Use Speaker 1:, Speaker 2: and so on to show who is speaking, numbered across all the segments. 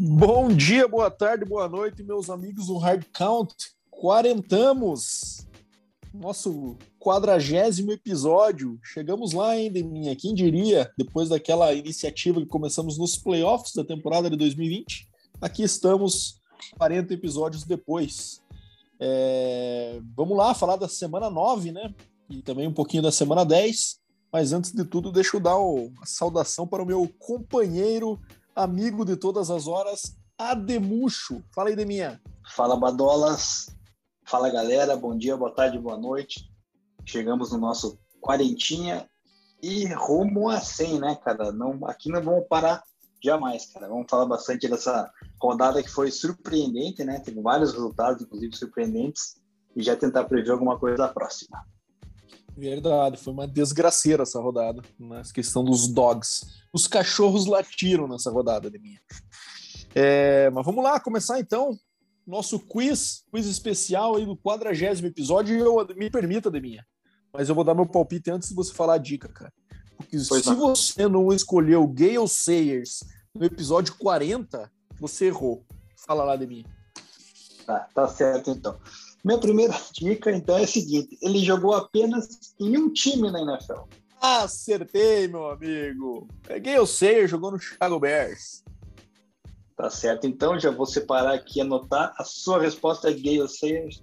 Speaker 1: Bom dia, boa tarde, boa noite, meus amigos do Hard Count. Quarentamos! Nosso quadragésimo episódio. Chegamos lá ainda, minha. Quem diria, depois daquela iniciativa que começamos nos playoffs da temporada de 2020, aqui estamos 40 episódios depois. É... Vamos lá falar da semana 9, né? E também um pouquinho da semana 10. Mas antes de tudo, deixa eu dar a saudação para o meu companheiro amigo de todas as horas, Ademucho. Fala aí, Deminha.
Speaker 2: Fala, Badolas. Fala, galera. Bom dia, boa tarde, boa noite. Chegamos no nosso quarentinha e rumo a 100, né, cara? Não, aqui não vamos parar jamais, cara. Vamos falar bastante dessa rodada que foi surpreendente, né? Teve vários resultados, inclusive surpreendentes, e já tentar prever alguma coisa da próxima.
Speaker 1: Verdade, foi uma desgraceira essa rodada, na questão dos dogs. Os cachorros latiram nessa rodada de minha. É, mas vamos lá, começar então nosso quiz, quiz especial aí do quadragésimo episódio. E eu, me permita, Deminha, mas eu vou dar meu palpite antes de você falar a dica, cara. Porque pois se não. você não escolheu Gale Sayers no episódio 40, você errou. Fala lá, Deminha.
Speaker 2: Tá, tá certo então. Minha primeira dica, então, é a seguinte: ele jogou apenas em um time na NFL.
Speaker 1: Acertei, meu amigo. Peguei o jogou no Chicago Bears.
Speaker 2: Tá certo, então já vou separar aqui e anotar. A sua resposta é Gale Sayers.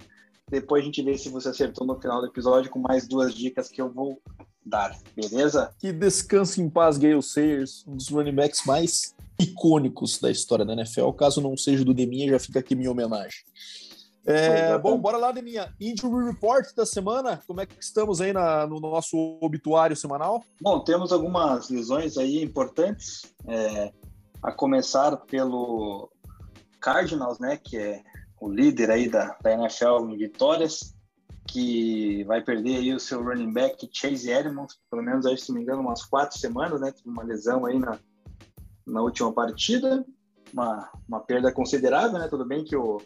Speaker 2: Depois a gente vê se você acertou no final do episódio com mais duas dicas que eu vou dar, beleza?
Speaker 1: Que descanse em paz, Gale Sayers, um dos running backs mais icônicos da história da NFL. Caso não seja do Deminha, já fica aqui minha homenagem. É, bom, bora lá, Deminha. Injury Report da semana. Como é que estamos aí na, no nosso obituário semanal?
Speaker 2: Bom, temos algumas lesões aí importantes. É, a começar pelo Cardinals, né, que é o líder aí da, da NFL em vitórias, que vai perder aí o seu running back Chase Edmonds, pelo menos aí, se não me engano, umas quatro semanas, né, teve uma lesão aí na, na última partida, uma, uma perda considerável, né, tudo bem que o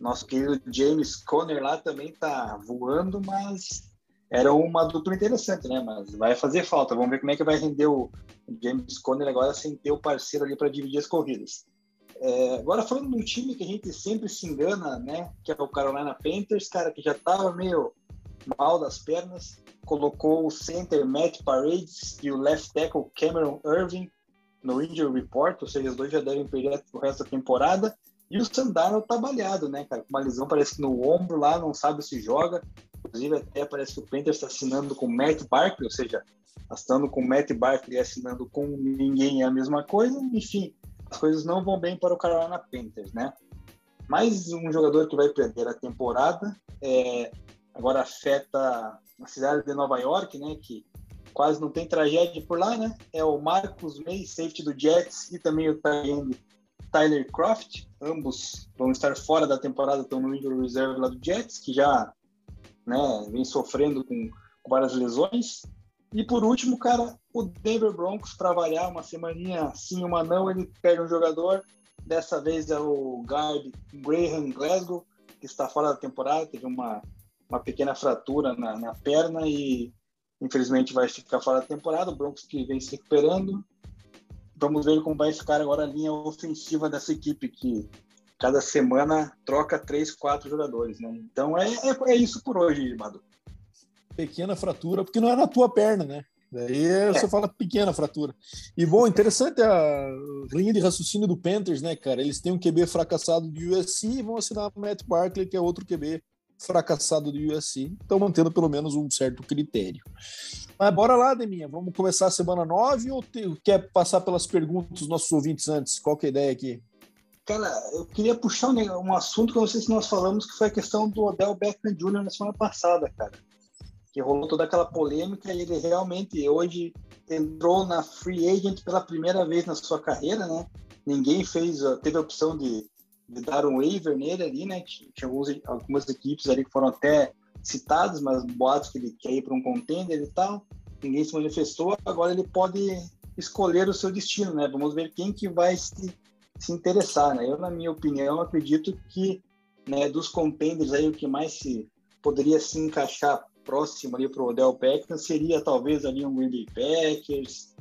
Speaker 2: nosso querido James Conner lá também tá voando, mas era uma dupla interessante, né? Mas vai fazer falta. Vamos ver como é que vai render o James Conner agora sem ter o parceiro ali para dividir as corridas. É, agora falando de um time que a gente sempre se engana, né? Que é o Carolina Panthers, cara, que já tava meio mal das pernas, colocou o center Matt Paredes e o left tackle Cameron Irving no injury report, ou seja, os dois já devem perder o resto da temporada. E o Sandaro tá balhado, né, cara? Com uma lesão, parece que no ombro lá, não sabe se joga. Inclusive, até parece que o Panthers está assinando com o Matt Barkley, ou seja, assinando com o Matt Barkley e assinando com ninguém é a mesma coisa. Enfim, as coisas não vão bem para o Carolina Panthers, né? Mais um jogador que vai perder a temporada, é, agora afeta a cidade de Nova York, né? Que quase não tem tragédia por lá, né? É o Marcus May, safety do Jets, e também o Tyler Croft, ambos vão estar fora da temporada, estão no injury reserve lá do Jets, que já né, vem sofrendo com, com várias lesões. E por último, cara, o Denver Broncos, para variar, uma semaninha sim, uma não, ele perde um jogador. Dessa vez é o guard Graham Glasgow, que está fora da temporada, teve uma, uma pequena fratura na, na perna e infelizmente vai ficar fora da temporada. O Broncos que vem se recuperando. Vamos ver como vai ficar agora a linha ofensiva dessa equipe, que cada semana troca três, quatro jogadores, né? Então é, é, é isso por hoje, Madu.
Speaker 1: Pequena fratura, porque não é na tua perna, né? Daí é. você fala pequena fratura. E bom, interessante a linha de raciocínio do Panthers, né, cara? Eles têm um QB fracassado do USC e vão assinar o Matt Barkley, que é outro QB fracassado do USC. Estão mantendo pelo menos um certo critério. Mas bora lá, Deminha. Vamos começar a semana 9 ou te, quer passar pelas perguntas dos nossos ouvintes antes? Qual que é a ideia aqui?
Speaker 2: Cara, eu queria puxar um, um assunto que eu não sei se nós falamos, que foi a questão do Odell Beckham Jr. na semana passada, cara. Que rolou toda aquela polêmica e ele realmente hoje entrou na free agent pela primeira vez na sua carreira, né? Ninguém fez, teve a opção de, de dar um waiver nele ali, né? Tinha alguns, algumas equipes ali que foram até citados, mas boatos que ele quer ir para um contender e tal. Ninguém se manifestou. Agora ele pode escolher o seu destino, né? Vamos ver quem que vai se, se interessar, né? Eu, na minha opinião, acredito que né, dos contenders aí o que mais se poderia se encaixar próximo ali para o Odell Beckham seria talvez ali um Green Bay Packers,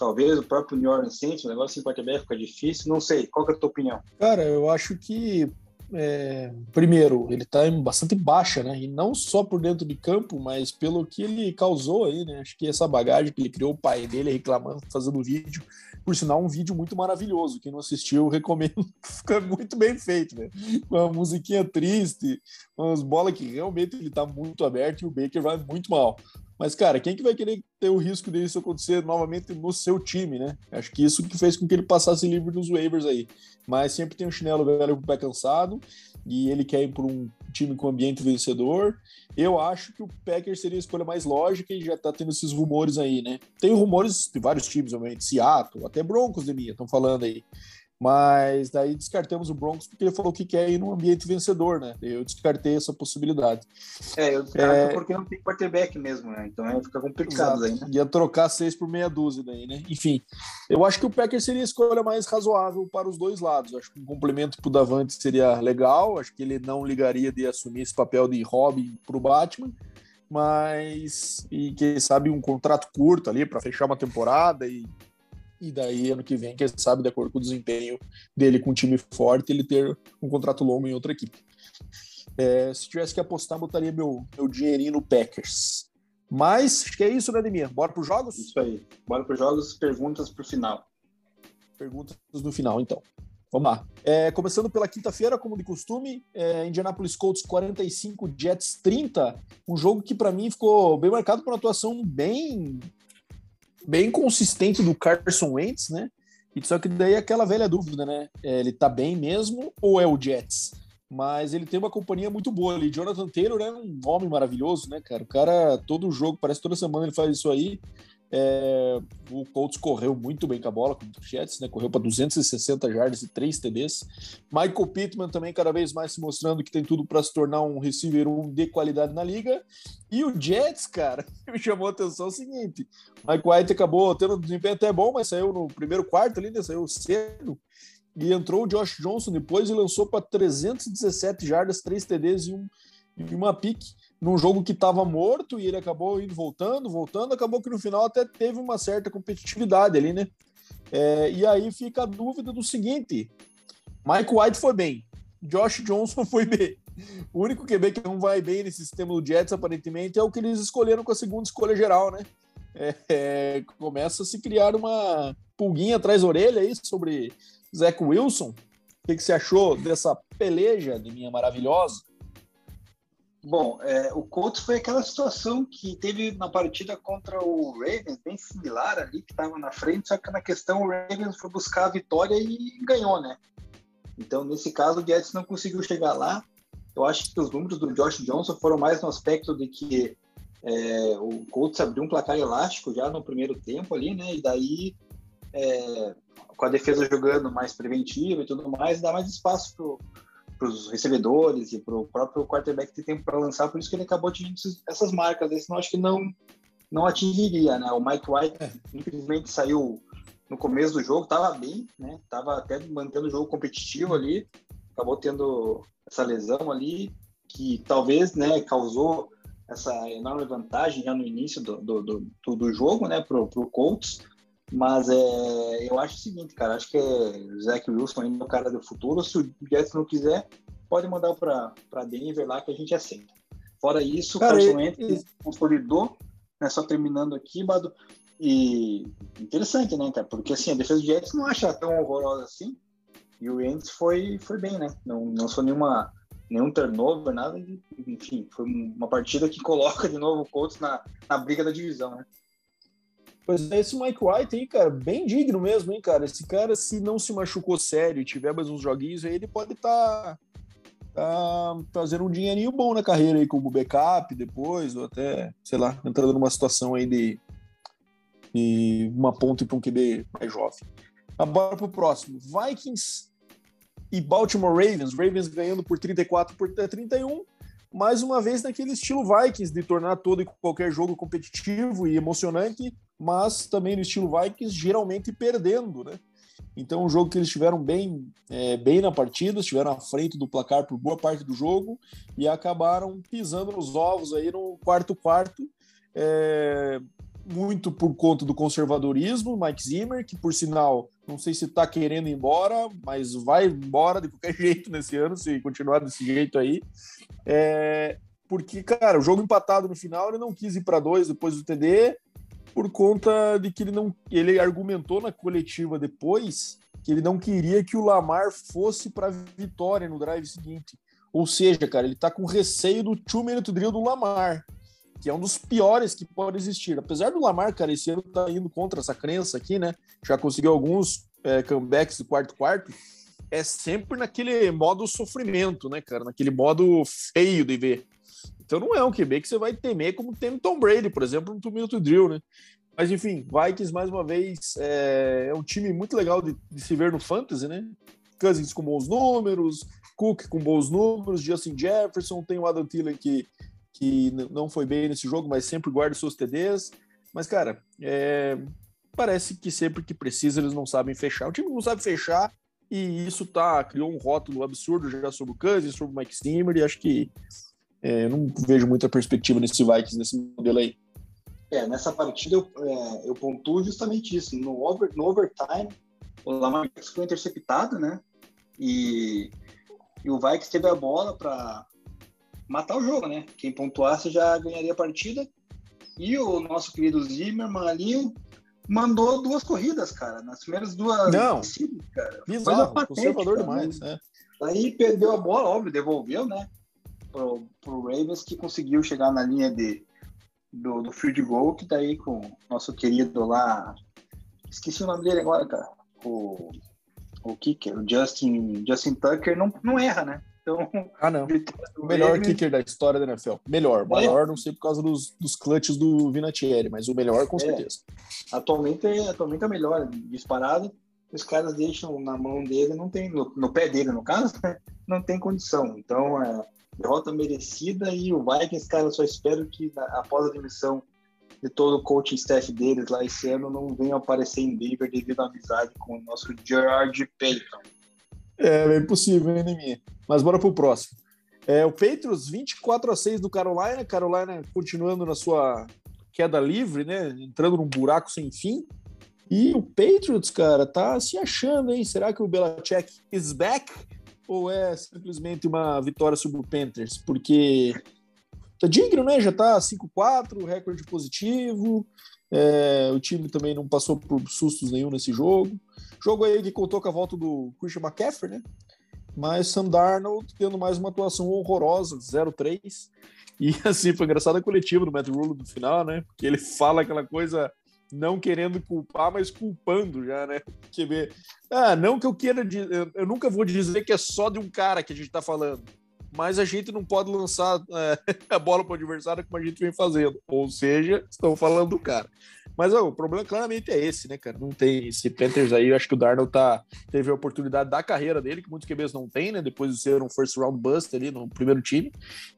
Speaker 2: talvez o próprio New Orleans Saints, o negócio sem quarterback fica difícil, não sei, qual é a tua opinião?
Speaker 1: Cara, eu acho que é, primeiro, ele está em bastante baixa, né? E não só por dentro de campo, mas pelo que ele causou aí, né? Acho que essa bagagem que ele criou, o pai dele reclamando, fazendo vídeo, por sinal, um vídeo muito maravilhoso. Quem não assistiu, recomendo. Fica muito bem feito, né? Uma musiquinha triste, umas bolas que realmente ele tá muito aberto e o Baker vai muito mal. Mas, cara, quem que vai querer ter o risco disso acontecer novamente no seu time, né? Acho que isso que fez com que ele passasse livre nos waivers aí. Mas sempre tem um chinelo velho com o pé cansado e ele quer ir por um time com ambiente vencedor. Eu acho que o Packers seria a escolha mais lógica e já tá tendo esses rumores aí, né? Tem rumores de vários times, obviamente, Seattle, até Broncos de minha, estão falando aí. Mas daí descartamos o Broncos porque ele falou que quer ir num ambiente vencedor, né? Eu descartei essa possibilidade.
Speaker 2: É, eu descarto é... porque não tem quarterback mesmo, né? Então é, fica complicado aí, né?
Speaker 1: Ia trocar seis por meia dúzia daí, né? Enfim, eu acho que o Packers seria a escolha mais razoável para os dois lados. Acho que um complemento pro Davante seria legal. Acho que ele não ligaria de assumir esse papel de Robin pro Batman mas e quem sabe um contrato curto ali para fechar uma temporada e e daí ano que vem, quem sabe, de acordo com o desempenho dele com um time forte, ele ter um contrato longo em outra equipe. É, se tivesse que apostar, botaria meu, meu dinheirinho no Packers. Mas acho que é isso, né, Demir? Bora para os jogos?
Speaker 2: Isso aí. Bora para os jogos, perguntas para o final.
Speaker 1: Perguntas no final, então. Vamos lá. É, começando pela quinta-feira, como de costume, é, Indianapolis Colts 45, Jets 30. Um jogo que para mim ficou bem marcado por uma atuação bem bem consistente do Carson Wentz, né? E só que daí é aquela velha dúvida, né? É, ele tá bem mesmo ou é o Jets? Mas ele tem uma companhia muito boa ali. Jonathan Taylor é um homem maravilhoso, né, cara? O cara, todo jogo, parece toda semana ele faz isso aí. É, o Colts correu muito bem com a bola, com o Jets, né? Correu para 260 jardas e 3 TDs. Michael Pittman também cada vez mais se mostrando que tem tudo para se tornar um receiver de qualidade na liga. E o Jets, cara, me chamou a atenção o seguinte: Mike White acabou tendo um desempenho até bom, mas saiu no primeiro quarto ali, né? Saiu cedo. E entrou o Josh Johnson depois e lançou para 317 jardas, 3 TDs e, um, e uma pique num jogo que estava morto e ele acabou indo voltando, voltando, acabou que no final até teve uma certa competitividade ali, né? É, e aí fica a dúvida do seguinte: Mike White foi bem, Josh Johnson foi bem. O único QB que não vai bem nesse sistema do Jets, aparentemente, é o que eles escolheram com a segunda escolha geral, né? É, é, começa a se criar uma pulguinha atrás da orelha aí sobre Zach Wilson. O que, que você achou dessa peleja de minha maravilhosa?
Speaker 2: Bom, é, o Colts foi aquela situação que teve na partida contra o Ravens, bem similar ali, que estava na frente, só que na questão o Ravens foi buscar a vitória e ganhou, né? Então, nesse caso, o Jets não conseguiu chegar lá. Eu acho que os números do Josh Johnson foram mais no aspecto de que é, o Colts abriu um placar elástico já no primeiro tempo ali, né? E daí, é, com a defesa jogando mais preventiva e tudo mais, dá mais espaço para os recebedores e para o próprio quarterback ter tempo para lançar, por isso que ele acabou atingindo essas marcas. Esse não acho que não não atingiria, né? O Mike White é. infelizmente saiu no começo do jogo, estava bem, né? Tava até mantendo o jogo competitivo ali, acabou tendo essa lesão ali que talvez, né, causou essa enorme vantagem já no início do, do, do, do jogo, né, pro, pro Colts. Mas é, eu acho o seguinte, cara, acho que é Zach Wilson ainda é o cara do futuro. Se o Jets não quiser, pode mandar para Denver lá que a gente aceita. Fora isso, o Carson Wentz consolidou, né, só terminando aqui, Bado, e interessante, né, cara, porque assim, a defesa do Jets não acha tão horrorosa assim, e o Wentz foi, foi bem, né, não, não sou nenhuma, nenhum turnover, nada, de, enfim, foi uma partida que coloca de novo o Colts na, na briga da divisão, né.
Speaker 1: Pois é, esse Mike White aí, cara, bem digno mesmo, hein, cara? Esse cara, se não se machucou sério e tiver mais uns joguinhos aí, ele pode estar tá, tá fazendo um dinheirinho bom na carreira aí como backup depois, ou até, sei lá, entrando numa situação aí de, de uma ponte para um QB mais jovem. Agora pro próximo. Vikings e Baltimore Ravens. Ravens ganhando por 34 por 31 mais uma vez naquele estilo Vikings, de tornar todo e qualquer jogo competitivo e emocionante, mas também no estilo Vikings, geralmente perdendo, né? Então, um jogo que eles estiveram bem, é, bem na partida, estiveram à frente do placar por boa parte do jogo e acabaram pisando nos ovos aí no quarto quarto. É, muito por conta do conservadorismo, Mike Zimmer, que por sinal, não sei se está querendo ir embora, mas vai embora de qualquer jeito nesse ano, se continuar desse jeito aí. É, porque, cara, o jogo empatado no final, ele não quis ir para dois depois do TD, por conta de que ele não. Ele argumentou na coletiva depois que ele não queria que o Lamar fosse para vitória no drive seguinte. Ou seja, cara, ele tá com receio do two minute drill do Lamar que é um dos piores que pode existir. Apesar do Lamar, cara, esse ano tá indo contra essa crença aqui, né? Já conseguiu alguns é, comebacks do quarto-quarto. É sempre naquele modo sofrimento, né, cara? Naquele modo feio de ver. Então não é um QB que você vai temer como tem Tom Brady, por exemplo, no two-minute drill, né? Mas enfim, Vikings, mais uma vez, é, é um time muito legal de, de, se ver no Fantasy, né? Cousins com bons números, Cook com bons números, Justin Jefferson, tem o Adam Thielen que que não foi bem nesse jogo, mas sempre guarda seus TDs. Mas, cara, é... parece que sempre que precisa eles não sabem fechar. O time não sabe fechar e isso tá criou um rótulo absurdo já sobre o Cousins, sobre o Mike Zimmer e acho que é, não vejo muita perspectiva nesse Vikings, nesse modelo aí.
Speaker 2: É, nessa partida eu, é, eu pontuo justamente isso. No, over, no overtime, o Lamar Jackson foi interceptado, né? E, e o Vikings teve a bola para matar o jogo, né? Quem pontuasse já ganharia a partida. E o nosso querido Zimmerman ali mandou duas corridas, cara. Nas primeiras duas.
Speaker 1: Não, cara. Bizarro, conservador né? demais. Né?
Speaker 2: Aí perdeu a bola, óbvio, devolveu, né? Pro, pro Ravens que conseguiu chegar na linha de, do, do field goal, que daí com o nosso querido lá. Esqueci o nome dele agora, cara. O, o kicker, o Justin, Justin Tucker, não, não erra, né? Então,
Speaker 1: ah, não. O melhor kicker da história da NFL. Melhor. Maior, é. não sei por causa dos, dos clutches do Vinatieri, mas o melhor com é. certeza.
Speaker 2: Atualmente, atualmente é melhor, disparado. Os caras deixam na mão dele, não tem, no, no pé dele, no caso, né? não tem condição. Então, é derrota merecida e o Vikings, cara, só espero que após a demissão de todo o coaching staff deles lá esse ano não venham aparecer em Denver devido à amizade com o nosso Gerard Payton.
Speaker 1: É, bem possível, hein, minha. Mas bora pro próximo. É, o Patriots 24 a 6 do Carolina, Carolina continuando na sua queda livre, né? Entrando num buraco sem fim. E o Patriots, cara, tá se achando, hein? Será que o Belichick is back? Ou é simplesmente uma vitória sobre o Panthers? Porque tá digno, né? Já tá 5-4, recorde positivo. É, o time também não passou por sustos nenhum nesse jogo. Jogo aí que contou com a volta do Christian McCaffrey, né? Mas Sam Darnold tendo mais uma atuação horrorosa, 0-3. E assim, foi engraçado a coletiva do Matt Rule no final, né? Porque ele fala aquela coisa não querendo culpar, mas culpando já, né? QB. Ah, não que eu queira eu nunca vou dizer que é só de um cara que a gente tá falando, mas a gente não pode lançar é, a bola para o adversário como a gente vem fazendo. Ou seja, estão falando do cara. Mas ó, o problema claramente é esse, né, cara? Não tem esse Panthers aí. Eu acho que o Darnold tá, teve a oportunidade da carreira dele, que muitos QBs não tem, né? Depois de ser um first round bust ali no primeiro time.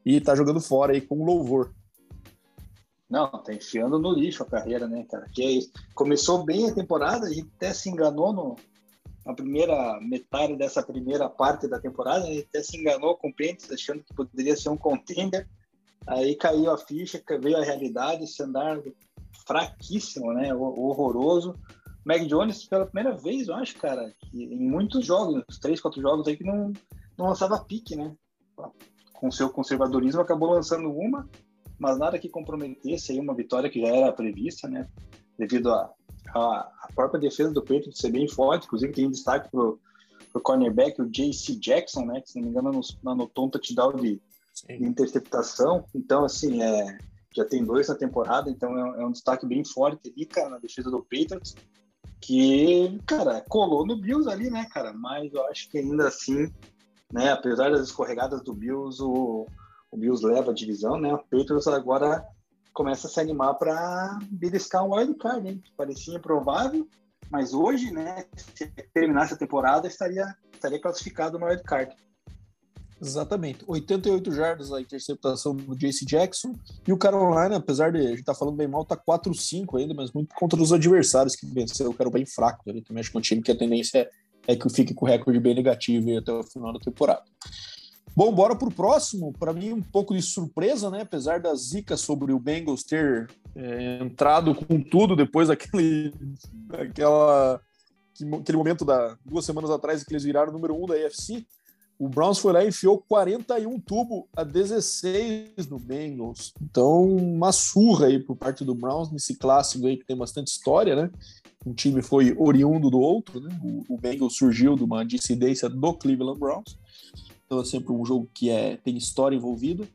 Speaker 1: E tá jogando fora aí com louvor.
Speaker 2: Não, tá enfiando no lixo a carreira, né, cara? Que é isso. Começou bem a temporada, a gente até se enganou no, na primeira metade dessa primeira parte da temporada, a gente até se enganou com o Panthers, achando que poderia ser um contender. Aí caiu a ficha, veio a realidade, esse andar fraquíssimo, né? Horroroso. Mac Jones, pela primeira vez, eu acho, cara, em muitos jogos, uns três, quatro jogos aí que não, não lançava pique, né? Com seu conservadorismo, acabou lançando uma, mas nada que comprometesse aí uma vitória que já era prevista, né? Devido a, a, a própria defesa do Peito de ser bem forte, inclusive tem destaque pro, pro cornerback, o J.C. Jackson, né? Que se não me engano anotou um touchdown de, de interceptação. Então, assim, é, já tem dois na temporada, então é, é um destaque bem forte ali, cara, na defesa do Patriots, que, cara, colou no Bills ali, né, cara, mas eu acho que ainda assim, né, apesar das escorregadas do Bills, o, o Bills leva a divisão, né, o Patriots agora começa a se animar para beliscar um wild card, hein, parecia improvável, mas hoje, né, se terminasse a temporada, estaria, estaria classificado no wild card.
Speaker 1: Exatamente. 88 jardas a interceptação do JC Jackson. E o Carolina, apesar de a gente estar tá falando bem mal, tá 4-5 ainda, mas muito contra os adversários que venceram. O cara bem fraco ali também. Acho que é um time que a tendência é, é que fique com o recorde bem negativo até o final da temporada. Bom, bora pro próximo. Para mim, um pouco de surpresa, né? Apesar da zica sobre o Bengals ter é, entrado com tudo depois daquele, daquela, aquele momento da duas semanas atrás que eles viraram o número um da AFC. O Browns foi lá e enfiou 41 tubo a 16 no Bengals. Então, uma surra aí por parte do Browns nesse clássico aí que tem bastante história, né? Um time foi oriundo do outro, né? O, o Bengals surgiu de uma dissidência do Cleveland Browns. Então é sempre um jogo que é, tem história envolvida.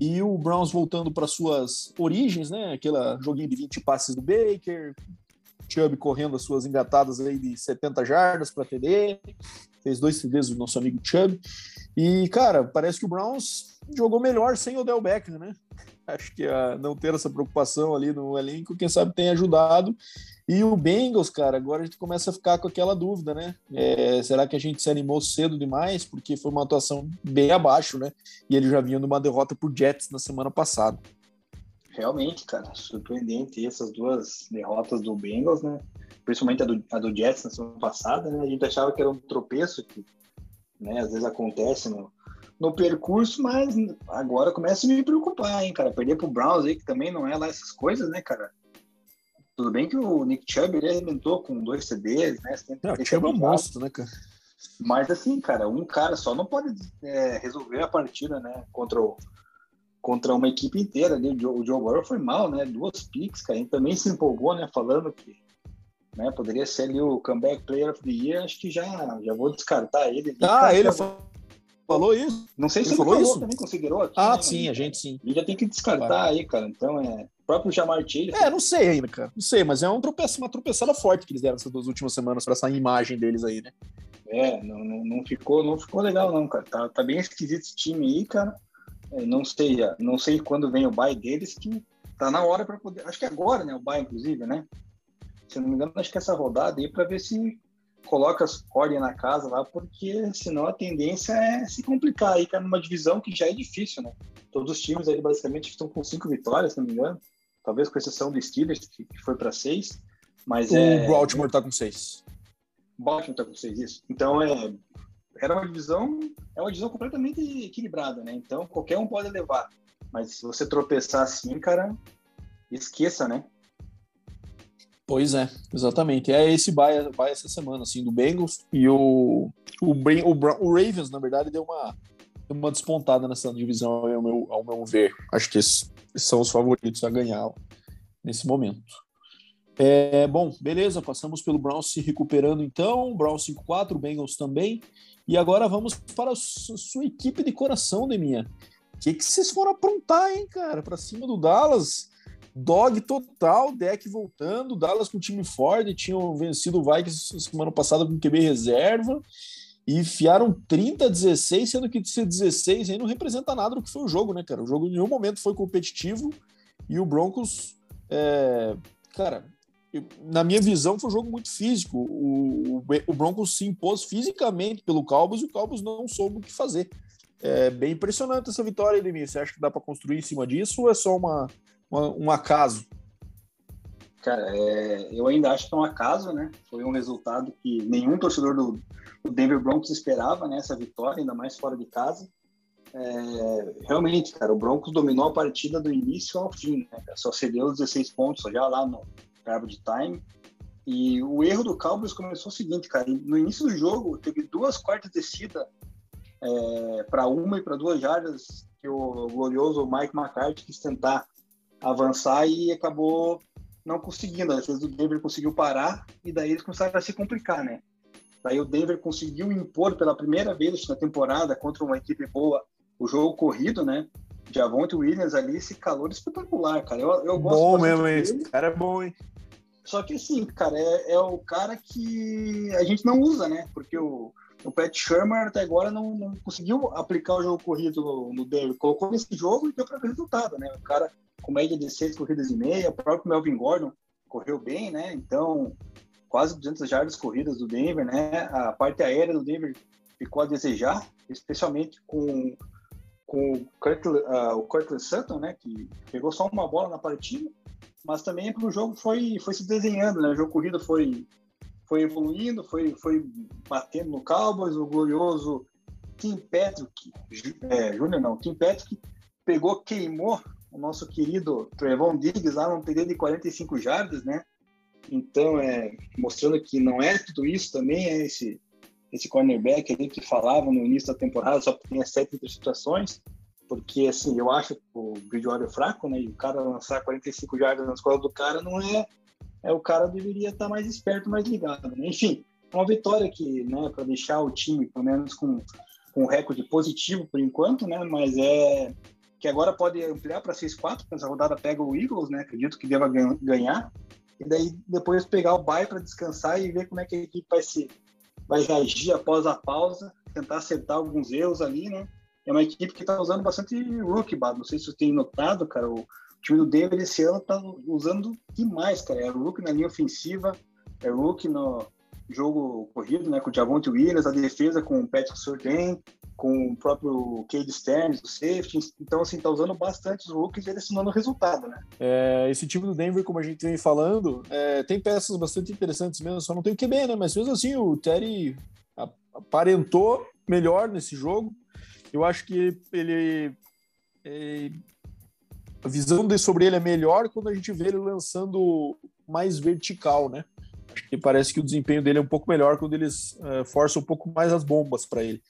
Speaker 1: E o Browns voltando para suas origens, né? Aquela joguinho de 20 passes do Baker, Chubb correndo as suas engatadas aí de 70 jardas para TD, fez dois TDs do nosso amigo Chubb. E, cara, parece que o Browns jogou melhor sem o Del Beckham, né? Acho que a não ter essa preocupação ali no elenco, quem sabe tem ajudado. E o Bengals, cara, agora a gente começa a ficar com aquela dúvida, né? É, será que a gente se animou cedo demais? Porque foi uma atuação bem abaixo, né? E ele já vinha numa derrota por Jets na semana passada.
Speaker 2: Realmente, cara, surpreendente essas duas derrotas do Bengals, né? Principalmente a do, a do Jets na semana passada, né? A gente achava que era um tropeço que, né, às vezes acontece no, no percurso, mas agora começa a me preocupar, hein, cara? Perder pro Browns aí, que também não é lá essas coisas, né, cara? Tudo bem que o Nick Chubb ele arrebentou com dois CDs, né?
Speaker 1: Não, o Chubb é um monstro, né, cara?
Speaker 2: Mas assim, cara, um cara só não pode é, resolver a partida, né? Contra, o, contra uma equipe inteira ali. O Joe, o Joe Burrow foi mal, né? Duas picks, cara. Ele também se empolgou, né? Falando que né, poderia ser ali o comeback player of the year. Acho que já, já vou descartar ele.
Speaker 1: Ah, ele falou isso?
Speaker 2: Não sei se
Speaker 1: ele,
Speaker 2: ele
Speaker 1: falou, isso
Speaker 2: também considerou aqui.
Speaker 1: Ah,
Speaker 2: né,
Speaker 1: sim, a gente sim.
Speaker 2: E já tem que descartar aí, cara. Então é o próprio Jamar Chase.
Speaker 1: É, não sei ainda, cara. Não sei, mas é um tropeço, uma tropeçada forte que eles deram essas duas últimas semanas para essa imagem deles aí, né?
Speaker 2: É, não, não, não, ficou, não ficou legal, não, cara. Tá, tá bem esquisito esse time aí, cara. É, não sei, não sei quando vem o bye deles, que tá na hora para poder. Acho que agora, né? O bye, inclusive, né? Se não me engano, acho que essa rodada aí para ver se coloca as ordem na casa lá, porque senão a tendência é se complicar aí, cara, numa divisão que já é difícil, né? Todos os times aí basicamente estão com cinco vitórias, se não me engano. Talvez com exceção do Steelers, que, foi para seis. Mas
Speaker 1: o
Speaker 2: é...
Speaker 1: Baltimore tá com seis.
Speaker 2: Baltimore tá com seis, isso. Então é. Era uma divisão, é uma divisão completamente equilibrada, né? Então qualquer um pode levar. Mas se você tropeçar assim, cara, esqueça, né?
Speaker 1: Pois é, exatamente. É esse bye, essa semana, assim, do Bengals. E o, o, o, o Ravens, na verdade, deu uma, deu uma despontada nessa divisão, ao meu, ao meu ver. Acho que esses são os favoritos a ganhar nesse momento. É, bom, beleza, passamos pelo Browns se recuperando então, Browns 5-4, Bengals também. E agora vamos para a sua equipe de coração, Deminha. O que, que vocês foram aprontar, hein, cara? Para cima do Dallas dog total, deck voltando, Dallas com time forte, tinham vencido o Vikings semana passada com QB reserva e enfiaram 30 a 16, sendo que esse 16 aí não representa nada do que foi o jogo, né, cara? O jogo em nenhum momento foi competitivo e o Broncos, é, cara, na minha visão foi um jogo muito físico. O, o, Broncos se impôs fisicamente pelo Cowboys e o Cowboys não soube o que fazer. É bem impressionante essa vitória, Edemir. Você acha que dá para construir em cima disso ou é só uma, um acaso?
Speaker 2: Cara, é, eu ainda acho que é um acaso, né? Foi um resultado que nenhum torcedor do, do Denver Broncos esperava, né? Essa vitória, ainda mais fora de casa. É, realmente, cara, o Broncos dominou a partida do início ao fim, né? Só cedeu 16 pontos já lá no de time. E o erro do Cowboys começou o seguinte, cara. No início do jogo, teve duas quartas descida é, para uma e para duas jardas que o glorioso Mike McCarthy quis tentar avançar e acabou não conseguindo. A defesa do Denver conseguiu parar e daí eles começaram a se complicar, né? Daí o Denver conseguiu impor pela primeira vez na temporada contra uma equipe boa o jogo corrido, né? Javonte Williams ali, esse calor espetacular, cara. Eu, eu gosto
Speaker 1: bom mesmo, hein? Esse cara é bom, hein?
Speaker 2: Só que assim, cara, é, é, o cara que a gente não usa, né? Porque o, o Pat Shermer até agora não, não conseguiu aplicar o jogo corrido no, no Denver. Colocou nesse jogo e deu para ver resultado, né? O cara com média de seis corridas e meia. O próprio Melvin Gordon correu bem, né? Então, quase 200 jardas corridas do Denver, né? A parte aérea do Denver ficou a desejar, especialmente com, com o, Kirkland, uh, o Kirkland Sutton, né? Que pegou só uma bola na partida, mas também o jogo foi, foi se desenhando, né? O jogo corrido foi, foi evoluindo, foi, foi batendo no Cowboys, o glorioso Tim Patrick, é, Júnior não, Tim Patrick pegou, queimou o nosso querido Trevon Diggs lá num período de 45 jardas, né? Então, é, mostrando que não é tudo isso também, é esse, esse cornerback ali que falava no início da temporada, só que tinha sete interceptações, porque, assim, eu acho o Bridgewater é fraco, né? E o cara lançar 45 jardas na escola do cara não é... é o cara deveria estar mais esperto, mais ligado, né? Enfim, uma vitória que, né, para deixar o time, pelo menos com, com um recorde positivo por enquanto, né? Mas é que agora pode ampliar para 6-4, porque essa rodada pega o Eagles, né? Acredito que deva ganhar. E daí depois pegar o bye para descansar e ver como é que a equipe vai se vai reagir após a pausa, tentar acertar alguns erros ali, né? É uma equipe que está usando bastante rookie, Bado. Não sei se você tem notado, cara. O time do Denver esse ano está usando demais, cara. É rookie na linha ofensiva, é rookie no jogo corrido, né? Com o Javonte Williams, a defesa com o Patrick Surtain, com o próprio Cade Stearns, o safety. Então, assim, tá usando bastante os rookies e ele assinando o resultado, né?
Speaker 1: É, esse time do Denver, como a gente vem falando, é, tem peças bastante interessantes mesmo, só não tem o QB, né? Mas mesmo assim, o Terry aparentou melhor nesse jogo. Eu acho que ele. É, a visão sobre ele é melhor quando a gente vê ele lançando mais vertical, né? Que parece que o desempenho dele é um pouco melhor quando eles uh, forçam um pouco mais as bombas para ele.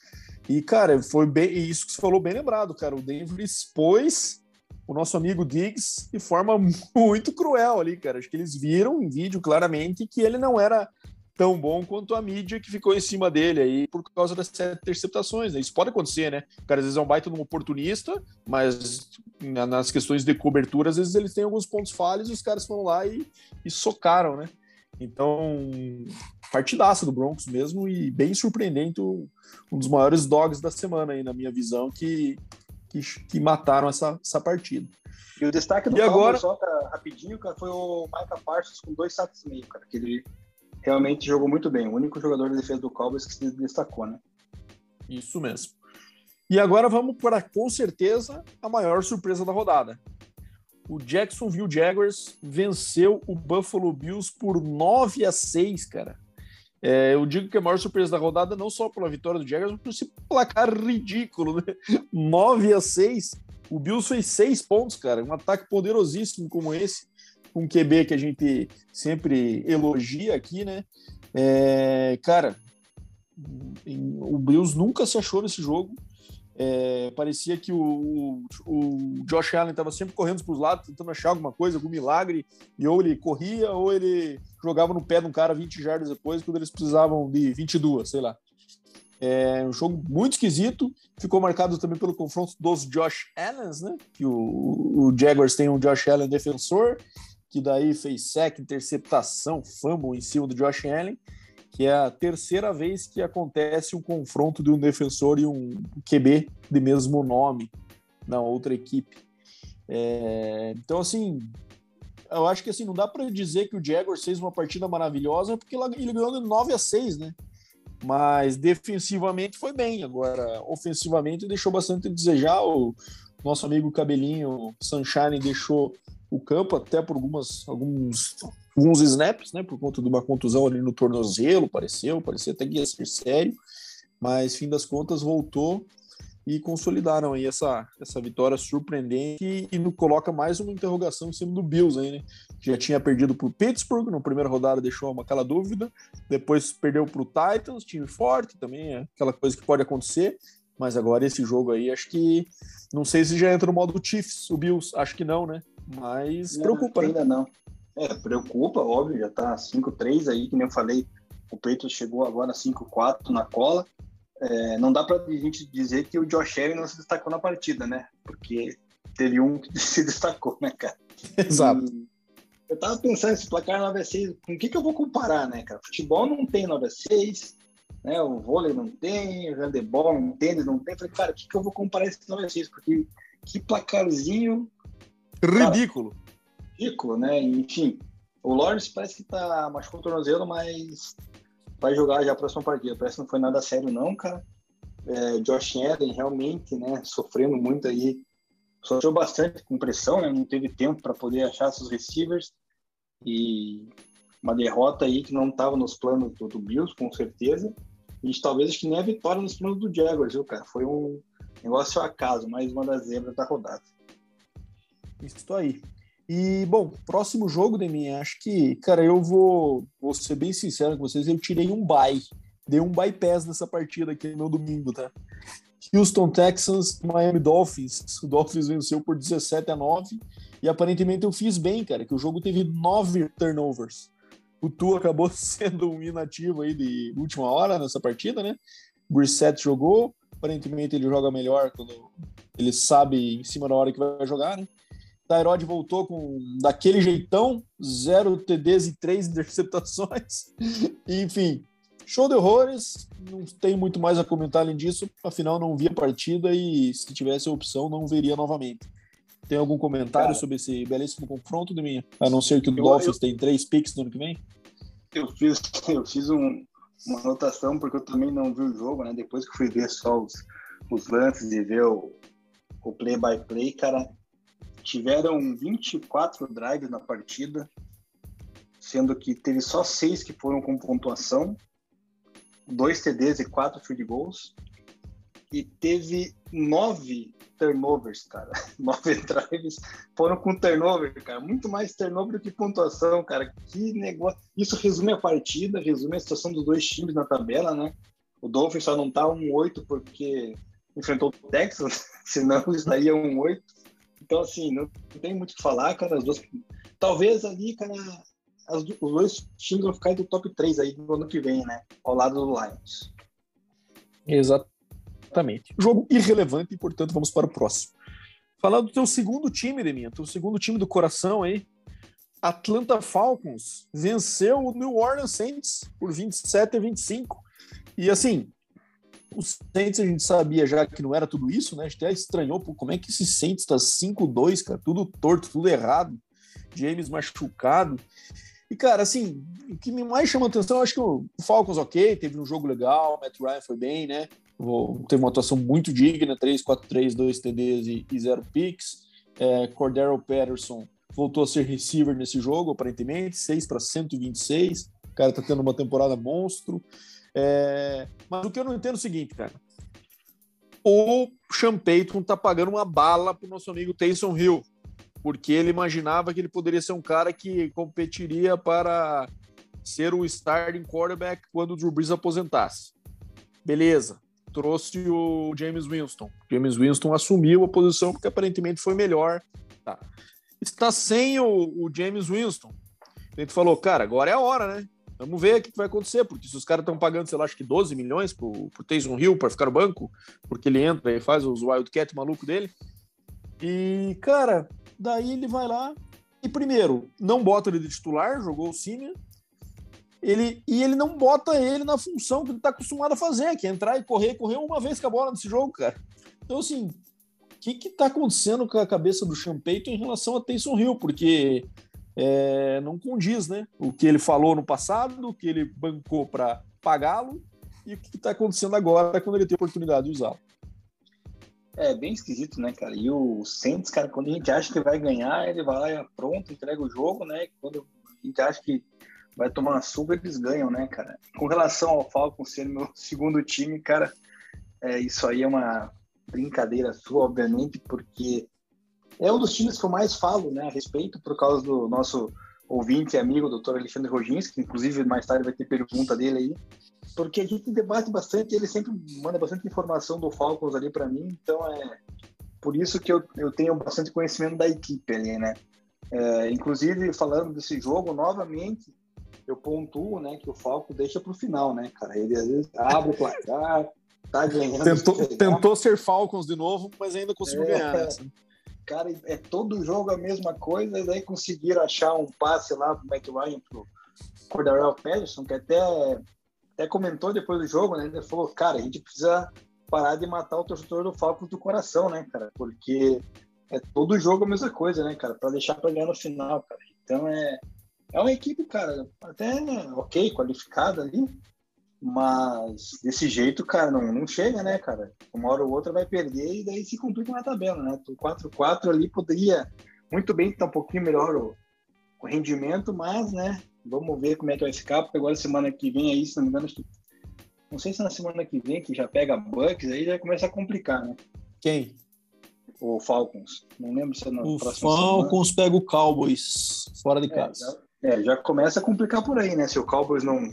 Speaker 1: E, cara, foi bem isso que você falou, bem lembrado, cara. O Denver expôs o nosso amigo Diggs de forma muito cruel ali, cara. Acho que eles viram em vídeo claramente que ele não era tão bom quanto a mídia que ficou em cima dele aí por causa das interceptações. Né? Isso pode acontecer, né? O cara às vezes é um baita de um oportunista, mas nas questões de cobertura, às vezes eles têm alguns pontos falhos e os caras foram lá e, e socaram, né? Então, partidaça do Broncos mesmo e bem surpreendente, um dos maiores dogs da semana aí, na minha visão, que, que, que mataram essa, essa partida.
Speaker 2: E o destaque do e agora... só cara, rapidinho, cara, foi o Micah Parsons com dois sacos e meio, cara, que ele realmente jogou muito bem. O único jogador de defesa do Cowboys que se destacou, né?
Speaker 1: Isso mesmo. E agora vamos para, com certeza, a maior surpresa da rodada. O Jacksonville Jaguars venceu o Buffalo Bills por 9 a 6, cara. É, eu digo que a maior surpresa da rodada não só pela vitória do Jaguars, mas por esse placar ridículo, né? 9 a 6. O Bills fez 6 pontos, cara. Um ataque poderosíssimo como esse um QB que a gente sempre elogia aqui, né? É, cara, o Bills nunca se achou nesse jogo. É, parecia que o, o, Josh Allen estava sempre correndo para os lados, tentando achar alguma coisa, algum milagre, e ou ele corria ou ele jogava no pé de um cara 20 jardas depois, quando eles precisavam de 22, sei lá. É um jogo muito esquisito, ficou marcado também pelo confronto dos Josh Allens, né? Que o, o Jaguars tem um Josh Allen defensor que daí fez sec, interceptação, fumble em cima do Josh Allen, que é a terceira vez que acontece um confronto de um defensor e um QB de mesmo nome na outra equipe. É, então, assim, eu acho que assim, não dá para dizer que o Jaguars fez uma partida maravilhosa, porque ele ganhou de 9 a 6, né? Mas defensivamente foi bem. Agora, ofensivamente, deixou bastante a desejar. O nosso amigo Cabelinho Sunshine deixou o campo até por algumas, alguns, alguns snaps, né? Por conta de uma contusão ali no tornozelo, pareceu, parecia até que ia ser sério, mas fim das contas voltou e consolidaram aí essa, essa vitória surpreendente e, e coloca mais uma interrogação em cima do Bills aí, né? Já tinha perdido para o Pittsburgh, na primeira rodada deixou uma aquela dúvida, depois perdeu para o Titans, time forte também, é aquela coisa que pode acontecer, mas agora esse jogo aí, acho que não sei se já entra no modo Chiefs, o Bills, acho que não, né? Mas não, preocupa,
Speaker 2: né? Ainda não. É, preocupa, óbvio, já tá 5-3 aí, que nem eu falei, o Peito chegou agora 5-4 na cola. É, não dá para a gente dizer que o Josh Allen não se destacou na partida, né? Porque teve um que se destacou, né, cara?
Speaker 1: Exato. E
Speaker 2: eu tava pensando, esse placar 9 a 6, com o que, que eu vou comparar, né, cara? Futebol não tem 9 a 6, né? O vôlei não tem, o handebol não tem, não tem. Falei, cara, o que, que eu vou comparar esse 9 a 6? Porque que placarzinho
Speaker 1: Ridículo. Cara,
Speaker 2: ridículo, né? Enfim, o Lawrence parece que tá machucou o tornozelo, mas vai jogar já a próxima partida. Parece que não foi nada sério, não, cara. É, Josh Allen realmente, né, sofrendo muito aí. Sofreu bastante com pressão, né? Não teve tempo para poder achar seus receivers. E uma derrota aí que não estava nos planos do, do, Bills, com certeza. E talvez acho que nem a vitória nos planos do Jaguars, viu, cara? Foi um negócio acaso, mais uma das zebras da rodada.
Speaker 1: Isso aí. E, bom, próximo jogo, Demi, acho que, cara, eu vou, vou ser bem sincero com vocês, eu tirei um bye. Dei um bypass nessa partida aqui no domingo, tá? Houston Texans, Miami Dolphins. O Dolphins venceu por 17 a 9 e aparentemente eu fiz bem, cara, que o jogo teve nove turnovers. O Tu acabou sendo um inativo aí de última hora nessa partida, né? Brissett jogou, aparentemente ele joga melhor quando ele sabe em cima da hora que vai jogar, né? Tyrod voltou com daquele jeitão, zero TDs e três interceptações. Enfim, show de horrores. Não tem muito mais a comentar além disso. Afinal, não vi a partida e se tivesse a opção, não veria novamente. Tem algum comentário Cara, sobre esse belíssimo confronto, Deminha? A não ser que o eu, Dolphins eu, tem três picks no ano que vem?
Speaker 2: Eu fiz, eu fiz um, uma anotação porque eu também não vi o jogo, né? Depois que fui ver só os, os lances e ver o, o play by play, cara, tiveram 24 drives na partida, sendo que teve só seis que foram com pontuação, dois TDs e quatro field goals, e teve nove turnovers, cara. Nove drives foram com turnover, cara. Muito mais turnover do que pontuação, cara. Que negócio. Isso resume a partida, resume a situação dos dois times na tabela, né? O Dolphins só não tá um 8 porque enfrentou o Texas, senão estaria um 8. Então, assim, não, tem muito o que falar, cara. As duas... Talvez ali, cara, as, os dois times vão ficar entre o top 3 aí no ano que vem, né? Ao lado do Lions.
Speaker 1: Exatamente. Jogo irrelevante portanto, vamos para o próximo. Falar do teu segundo time, Deminha, teu segundo time do coração aí. Atlanta Falcons venceu o New Orleans Saints por 27 a 25. E assim, o Saints a gente sabia já que não era tudo isso, né? A gente até estranhou pô, como é que esse Saints tá 5-2, cara, tudo torto, tudo errado. James machucado. E, cara, assim, o que me mais chama atenção, acho que o Falcons, ok, teve um jogo legal, o Matt Ryan foi bem, né? Teve uma atuação muito digna, 3-4-3, 2 TDs e, e 0 picks. É, Cordero Patterson voltou a ser receiver nesse jogo, aparentemente, 6 para 126. O cara tá tendo uma temporada monstro. É... Mas o que eu não entendo é o seguinte, cara. O Sean Payton tá pagando uma bala pro nosso amigo Taysom Hill, porque ele imaginava que ele poderia ser um cara que competiria para ser o starting quarterback quando o Drew Brees aposentasse. Beleza. Trouxe o James Winston. James Winston assumiu a posição porque aparentemente foi melhor. Tá. Está sem o, o James Winston. A gente falou, cara, agora é a hora, né? Vamos ver o que vai acontecer, porque se os caras estão pagando, sei lá, acho que 12 milhões pro, pro Taysom Hill para ficar no banco, porque ele entra e faz os Wildcat maluco dele. E, cara, daí ele vai lá e, primeiro, não bota ele de titular, jogou o Cine, ele, e ele não bota ele na função que ele tá acostumado a fazer, que é entrar e correr, correr uma vez com a bola nesse jogo, cara. Então, assim, o que que tá acontecendo com a cabeça do Champeito em relação a Taysom Hill? Porque é, não condiz, né? O que ele falou no passado, o que ele bancou para pagá-lo e o que está acontecendo agora quando ele tem a oportunidade de usá-lo.
Speaker 2: É bem esquisito, né, cara? E o Saints, cara, quando a gente acha que vai ganhar, ele vai lá e pronto, entrega o jogo, né? Quando a gente acha que vai tomar uma suba, eles ganham, né, cara? Com relação ao Falcon ser meu segundo time, cara, é, isso aí é uma brincadeira sua, obviamente, porque é um dos times que eu mais falo né, a respeito, por causa do nosso ouvinte e amigo, doutor Alexandre Roginski, que inclusive mais tarde vai ter pergunta dele aí, porque a gente debate bastante, ele sempre manda bastante informação do Falcons ali para mim, então é por isso que eu, eu tenho bastante conhecimento da equipe ali, né? É, inclusive, falando desse jogo, novamente, eu pontuo, né, que o Falco deixa para o final, né, cara? Ele às vezes abre o placar, tá ganhando.
Speaker 1: Tentou, tentou ser Falcons de novo, mas ainda conseguiu é, ganhar. Assim.
Speaker 2: Cara, é todo jogo a mesma coisa, e daí conseguiram achar um passe lá pro Matt Ryan pro Cordarrelle Patterson, que até, até comentou depois do jogo, né? Ele falou, cara, a gente precisa parar de matar o torcedor do Falcons do coração, né, cara? Porque é todo jogo a mesma coisa, né, cara? Para deixar para ganhar no final, cara. Então é, é uma equipe, cara, até ok, qualificada ali, mas desse jeito, cara, não, não chega, né, cara? Uma hora ou outra vai perder e daí se complica na tabela, né? O 4-4 ali poderia muito bem estar um pouquinho melhor o, o, rendimento, mas, né, vamos ver como é que vai ficar, porque agora semana que vem aí, se não me engano, que, não sei se na semana que vem que já pega Bucks, aí já começa a complicar, né?
Speaker 1: Quem?
Speaker 2: o Falcons. Não lembro se é na
Speaker 1: o Falcons semana. pega o Cowboys fora de é, casa.
Speaker 2: É já, é, já começa a complicar por aí, né? Se o Cowboys não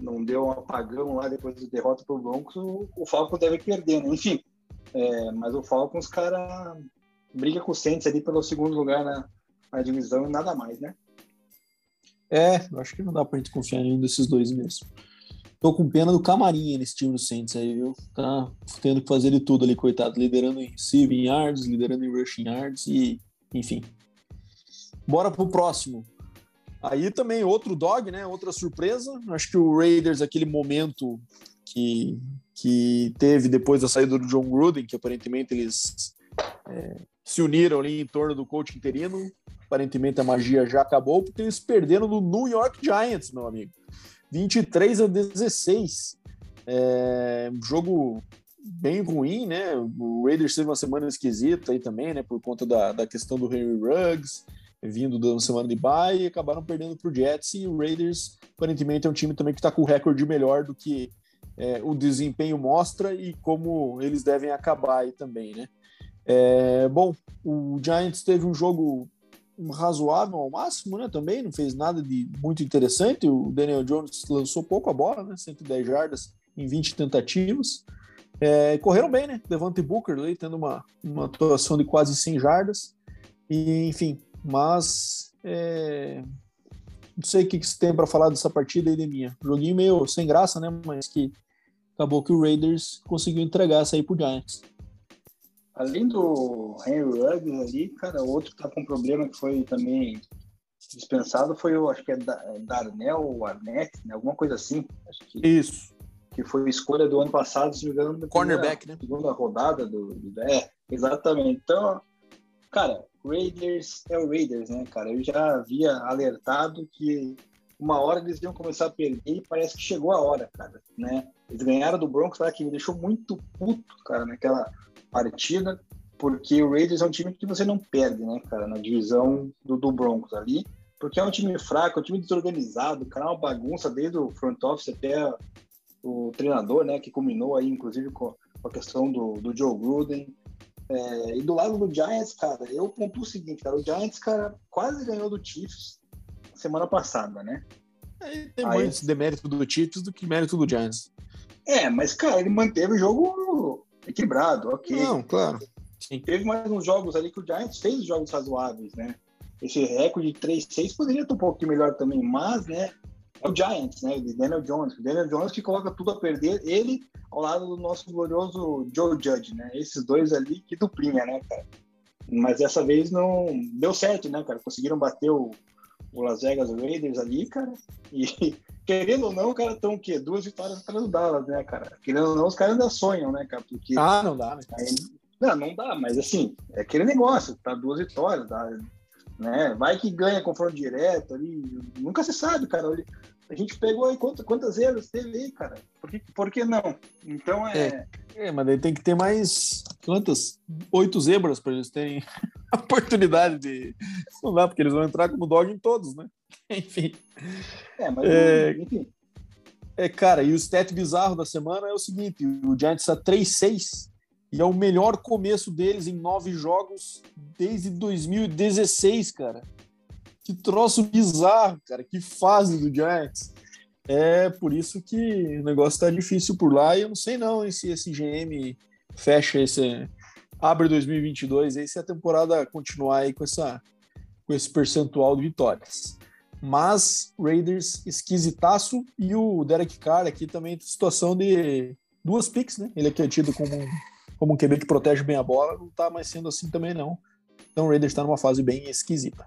Speaker 2: não deu um apagão lá depois da derrota pro Broncos, o, o Falcons deve perder, né? Enfim, é, mas o Falcons, cara, briga com o Saints ali pelo segundo lugar na, na divisão e nada mais, né?
Speaker 1: É, acho que não dá pra gente confiar em desses dois mesmo. Tô com pena do Camarinha nesse time do Saints aí, viu? Tá tendo que fazer de tudo ali, coitado. Liderando em receiving yards, liderando em rushing yards e, enfim. Bora pro próximo. Aí também outro dog, né? Outra surpresa. Acho que o Raiders, aquele momento que, que teve depois da saída do John Gruden, que aparentemente eles é, se uniram ali em torno do coach interino. Aparentemente a magia já acabou, porque eles perderam do New York Giants, meu amigo. 23 a 16. É, jogo bem ruim, né? O Raiders teve uma semana esquisita aí também, né? Por conta da, da questão do Henry Ruggs, vindo da semana de bye, e acabaram perdendo para o Jets. E o Raiders, aparentemente, é um time também que está com o recorde melhor do que é, o desempenho mostra e como eles devem acabar aí também, né? É, bom, o Giants teve um jogo razoável ao máximo, né? Também não fez nada de muito interessante. O Daniel Jones lançou pouco a bola, né? 110 jardas em 20 tentativas. É, correram bem, né? Devante Booker aí, tendo uma, uma atuação de quase 100 jardas. E, enfim, mas é, não sei o que, que você tem para falar dessa partida aí de minha. Joguinho meio sem graça, né? Mas que acabou que o Raiders conseguiu entregar essa aí pro Giants.
Speaker 2: Além do Henry Ruggs ali, cara, outro que tá com problema que foi também dispensado foi o, acho que é Darnell Arnett, né? alguma coisa assim. Acho que,
Speaker 1: Isso.
Speaker 2: Que foi escolha do ano passado, se não me engano,
Speaker 1: Cornerback,
Speaker 2: primeira, né? Segunda rodada do, do. É, exatamente. Então, cara, Raiders é o Raiders, né, cara? Eu já havia alertado que uma hora eles iam começar a perder e parece que chegou a hora, cara, né? Eles ganharam do Broncos, que me deixou muito puto, cara, naquela partida, porque o Raiders é um time que você não perde, né, cara, na divisão do, do Broncos ali, porque é um time fraco, é um time desorganizado, cara, é uma bagunça desde o front office até o treinador, né, que culminou aí, inclusive, com a questão do, do Joe Gruden. É, e do lado do Giants, cara, eu ponto o seguinte, cara, o Giants, cara, quase ganhou do Chiefs semana passada, né?
Speaker 1: É, tem aí, mais demérito do Chiefs do que mérito do Giants.
Speaker 2: É, mas, cara, ele manteve o jogo equilibrado, ok.
Speaker 1: Não, claro.
Speaker 2: Sim. Teve mais uns jogos ali que o Giants fez jogos razoáveis, né? Esse recorde de 3-6 poderia estar um pouco melhor também, mas, né? É o Giants, né? De Daniel Jones. O Daniel Jones que coloca tudo a perder, ele ao lado do nosso glorioso Joe Judge, né? Esses dois ali que duplinha, né, cara? Mas dessa vez não deu certo, né, cara? Conseguiram bater o, o Las Vegas Raiders ali, cara. E querendo ou não, cara estão o quê? Duas vitórias atrás do Dallas, né, cara? Querendo ou não, os caras ainda sonham, né, cara? Porque,
Speaker 1: ah, não dá, né? Aí,
Speaker 2: não, não dá, mas assim, é aquele negócio, tá duas vitórias, tá, né? Vai que ganha confronto direto ali, nunca se sabe, cara. A gente pegou aí quantas, quantas erros teve aí, cara? Por que, por que não? Então é...
Speaker 1: é. é. mas daí tem que ter mais quantas? Oito zebras para eles terem a oportunidade de. Não dá, porque eles vão entrar como dog em todos, né? Enfim.
Speaker 2: É, mas é... enfim.
Speaker 1: É, cara, e o stat bizarro da semana é o seguinte: o Giants está 3-6 e é o melhor começo deles em nove jogos desde 2016, cara. Que troço bizarro, cara. Que fase do Giants. É por isso que o negócio tá difícil por lá e eu não sei não se esse GM fecha esse abre 2022 aí se a temporada continuar aí com essa com esse percentual de vitórias. Mas Raiders esquisitaço e o Derek Carr aqui também situação de duas picks, né? Ele aqui é tido como como um QB que protege bem a bola, não tá mais sendo assim também não. Então o Raiders está numa fase bem esquisita.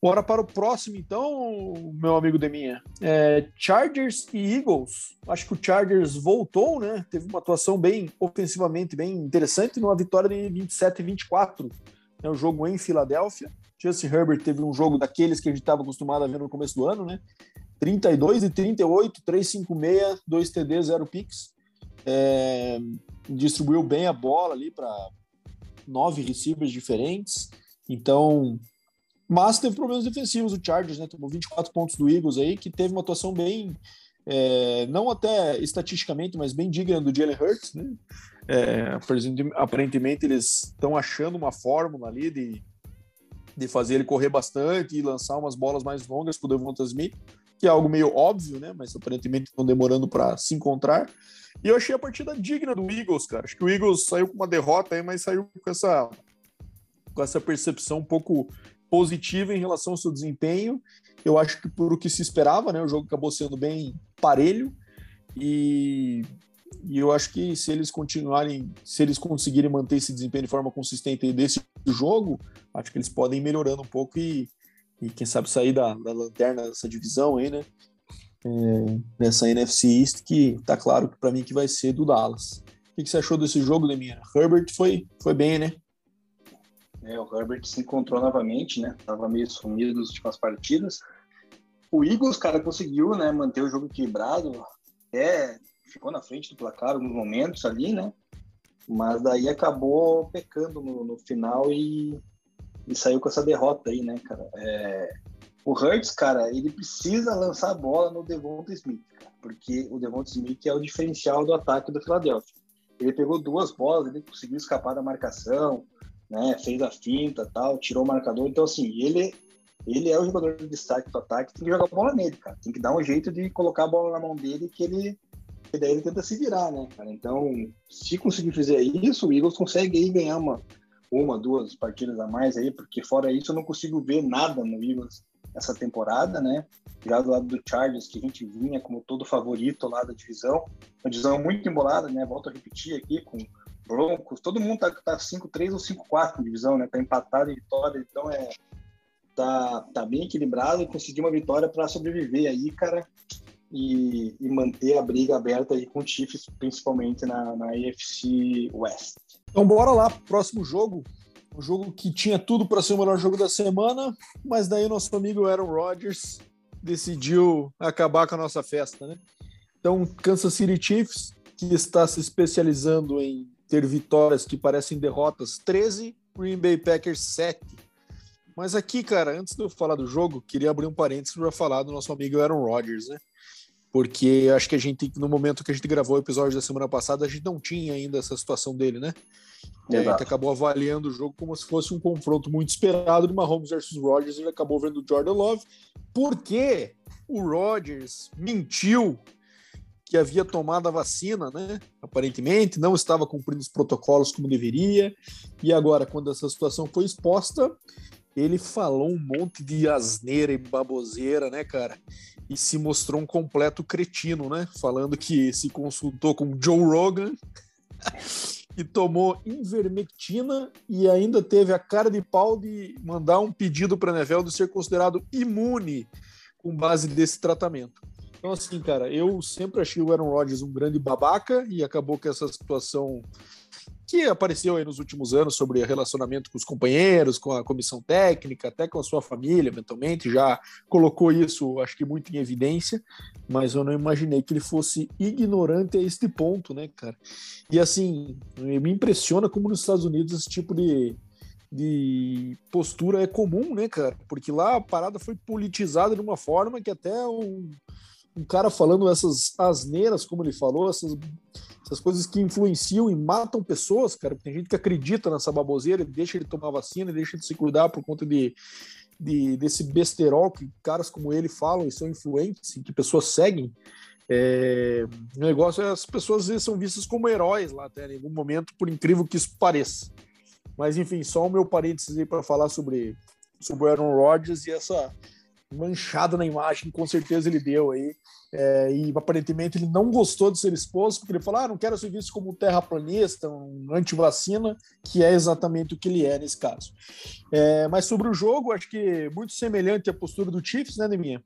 Speaker 1: Bora para o próximo, então, meu amigo Deminha. É, Chargers e Eagles. Acho que o Chargers voltou, né? Teve uma atuação bem ofensivamente bem interessante numa vitória de 27 e 24. É um jogo em Filadélfia. Justin Herbert teve um jogo daqueles que a gente estava acostumado a ver no começo do ano, né? 32 e 38, 356, 2 TD, 0 picks. É, distribuiu bem a bola ali para nove receivers diferentes. Então, mas teve problemas defensivos o Chargers, né? Tomou 24 pontos do Eagles aí, que teve uma atuação bem é, não até estatisticamente, mas bem digna do Jalen Hurts, né? É, aparentemente eles estão achando uma fórmula ali de, de fazer ele correr bastante e lançar umas bolas mais longas para o Devonta Smith, que é algo meio óbvio, né? Mas aparentemente estão demorando para se encontrar. E eu achei a partida digna do Eagles, cara. Acho que o Eagles saiu com uma derrota aí, mas saiu com essa, com essa percepção um pouco positiva em relação ao seu desempenho. Eu acho que por o que se esperava, né? O jogo acabou sendo bem parelho. E, e eu acho que se eles continuarem, se eles conseguirem manter esse desempenho de forma consistente desse jogo, acho que eles podem ir melhorando um pouco e, e quem sabe sair da, da lanterna dessa divisão aí, né? É, nessa NFC East, que tá claro que para mim que vai ser do Dallas. O que, que você achou desse jogo, Demir? Herbert foi, foi bem, né?
Speaker 2: É, o Herbert se encontrou novamente, né? Tava meio sumido nas últimas partidas. O Eagles, cara, conseguiu, né, manter o jogo equilibrado. É, ficou na frente do placar alguns momentos ali, né? Mas daí acabou pecando no, no final e, e, saiu com essa derrota aí, né, cara? É, o Hurts, cara, ele precisa lançar a bola no Devonta Smith, cara, porque o Devonta Smith é o diferencial do ataque do Philadelphia. Ele pegou duas bolas, ele conseguiu escapar da marcação, né? Fez a finta, tal, tirou o marcador. Então, assim, ele ele é o jogador de destaque do ataque, tem que jogar a bola nele, cara. Tem que dar um jeito de colocar a bola na mão dele que ele que daí ele tenta se virar, né, cara? Então, se conseguir fazer isso, o Eagles consegue aí ganhar uma, uma, duas partidas a mais aí, porque fora isso eu não consigo ver nada no Eagles essa temporada, né? Já do lado do Chargers, que a gente vinha como todo favorito lá da divisão, uma divisão muito embolada, né? Volto a repetir aqui, com Broncos, todo mundo tá, tá 5-3 ou 5-4 na divisão, né? Tá empatado em vitória, então é tá, tá bem equilibrado e conseguir uma vitória para sobreviver aí, cara, e, e, manter a briga aberta aí com o Chiefs, principalmente na, na AFC West.
Speaker 1: Então bora lá, próximo jogo. Um jogo que tinha tudo para ser o melhor jogo da semana, mas daí o nosso amigo Aaron Rodgers decidiu acabar com a nossa festa, né? Então, Kansas City Chiefs, que está se especializando em ter vitórias que parecem derrotas, 13, Green Bay Packers 7. Mas aqui, cara, antes de eu falar do jogo, queria abrir um parênteses para falar do nosso amigo Aaron Rodgers, né? Porque acho que a gente, no momento que a gente gravou o episódio da semana passada, a gente não tinha ainda essa situação dele, né? E a gente acabou avaliando o jogo como se fosse um confronto muito esperado de Mahomes versus Rodgers. Ele acabou vendo o Jordan Love, porque o Rodgers mentiu que havia tomado a vacina, né? Aparentemente, não estava cumprindo os protocolos como deveria. E agora, quando essa situação foi exposta, ele falou um monte de asneira e baboseira, né, cara? E se mostrou um completo cretino, né? Falando que se consultou com Joe Rogan e tomou invermectina e ainda teve a cara de pau de mandar um pedido para de ser considerado imune com base desse tratamento. Então, assim, cara, eu sempre achei o Aaron Rodgers um grande babaca e acabou que essa situação que apareceu aí nos últimos anos sobre relacionamento com os companheiros, com a comissão técnica, até com a sua família, eventualmente, já colocou isso, acho que muito em evidência, mas eu não imaginei que ele fosse ignorante a este ponto, né, cara? E assim, me impressiona como nos Estados Unidos esse tipo de, de postura é comum, né, cara? Porque lá a parada foi politizada de uma forma que até um um cara falando essas asneiras, como ele falou, essas, essas coisas que influenciam e matam pessoas, cara. Tem gente que acredita nessa baboseira, deixa ele tomar vacina, deixa ele se cuidar por conta de, de desse besterol que caras como ele falam e são influentes, que pessoas seguem. É, o negócio é as pessoas às vezes são vistas como heróis lá até em algum momento, por incrível que isso pareça. Mas enfim, só o meu parênteses aí para falar sobre, sobre o Aaron Rodgers e essa manchada na imagem, com certeza ele deu aí. É, e aparentemente ele não gostou de ser exposto, porque ele falou: ah, não quero ser visto como um terraplanista, um anti-vacina, que é exatamente o que ele é nesse caso. É, mas sobre o jogo, acho que muito semelhante à postura do Chiefs, né, Neminha?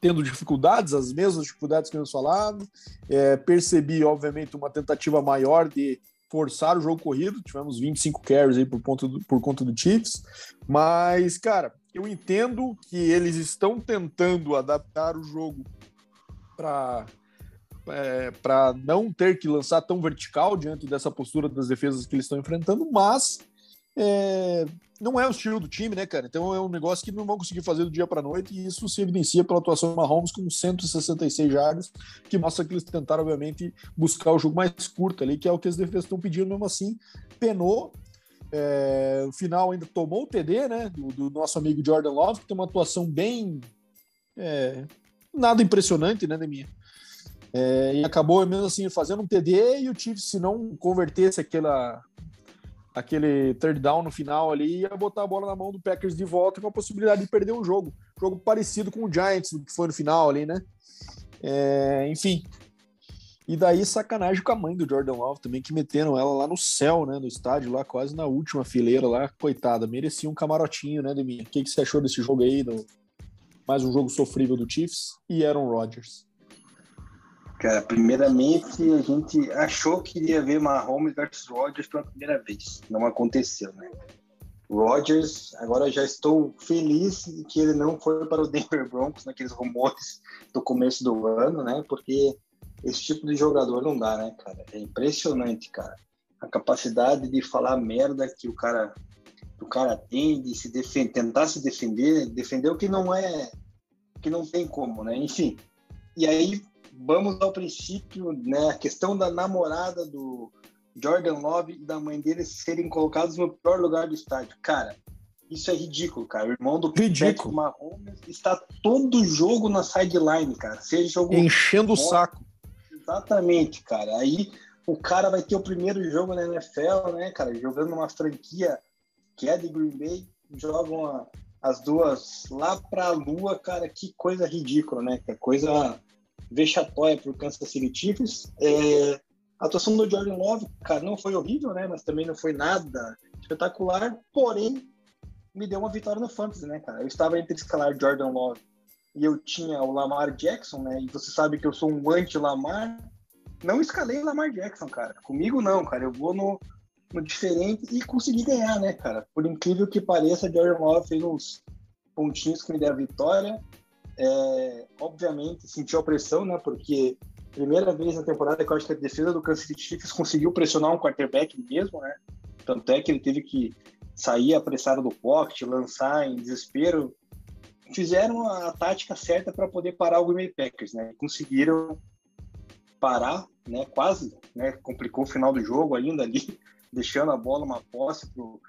Speaker 1: Tendo dificuldades, as mesmas dificuldades que nós falado. É, percebi, obviamente, uma tentativa maior de forçar o jogo corrido. Tivemos 25 carries aí por, ponto do, por conta do Chiefs. Mas, cara, eu entendo que eles estão tentando adaptar o jogo para é, para não ter que lançar tão vertical diante dessa postura das defesas que eles estão enfrentando, mas é, não é o estilo do time, né, cara? Então é um negócio que não vão conseguir fazer do dia para noite e isso se evidencia pela atuação do Mahomes com 166 jardas, que mostra que eles tentaram, obviamente, buscar o jogo mais curto ali, que é o que as defesas estão pedindo mesmo assim. Penou. É, no final ainda tomou o TD, né, do, do, nosso amigo Jordan Love, que tem uma atuação bem é, nada impressionante, né, minha É, e acabou mesmo assim fazendo um TD e o Chiefs, se não convertesse aquela aquele third down no final ali, ia botar a bola na mão do Packers de volta com a possibilidade de perder um jogo. Jogo parecido com o Giants, que foi no final ali, né? É, enfim. E daí, sacanagem com a mãe do Jordan Love também, que meteram ela lá no céu, né? No estádio, lá quase na última fileira lá. Coitada, merecia um camarotinho, né, Deminha? O que, que você achou desse jogo aí? Do... Mais um jogo sofrível do Chiefs e Aaron Rodgers.
Speaker 2: Cara, primeiramente a gente achou que iria ver Mahomes versus Rodgers pela primeira vez. Não aconteceu, né? Rodgers, agora já estou feliz que ele não foi para o Denver Broncos naqueles rumores do começo do ano, né? Porque esse tipo de jogador não dá, né, cara? É impressionante, cara. A capacidade de falar merda que o cara, o cara tem, de se defender, tentar se defender, defender o que não é, que não tem como, né? Enfim. E aí vamos ao princípio, né, a questão da namorada do Jordan Love e da mãe dele serem colocados no pior lugar do estádio. Cara, isso é ridículo, cara. O irmão do
Speaker 1: ridículo.
Speaker 2: Mahomes está todo jogo na sideline, cara. Seja jogo
Speaker 1: enchendo o saco.
Speaker 2: Exatamente, cara. Aí o cara vai ter o primeiro jogo na NFL, né, cara, jogando uma franquia que é de Green Bay, jogam a, as duas lá para a lua, cara, que coisa ridícula, né? Que coisa vexatória para o Kansas City Chiefs. É, a atuação do Jordan Love, cara, não foi horrível, né? Mas também não foi nada espetacular. Porém, me deu uma vitória no Fantasy, né, cara? Eu estava entre escalar Jordan Love e eu tinha o Lamar Jackson, né? E você sabe que eu sou um anti-Lamar. Não escalei Lamar Jackson, cara. Comigo não, cara. Eu vou no, no diferente e consegui ganhar, né, cara? Por incrível que pareça, Jordan Love fez uns pontinhos que me deram a vitória. É, obviamente sentiu a pressão, né? Porque primeira vez na temporada que eu acho que a defesa do Kansas City Chiefs conseguiu pressionar um quarterback mesmo, né? Tanto é que ele teve que sair apressado do pocket, lançar em desespero. Fizeram a tática certa para poder parar o Green Bay Packers, né? Conseguiram parar, né? Quase, né? Complicou o final do jogo ainda ali, deixando a bola uma posse para o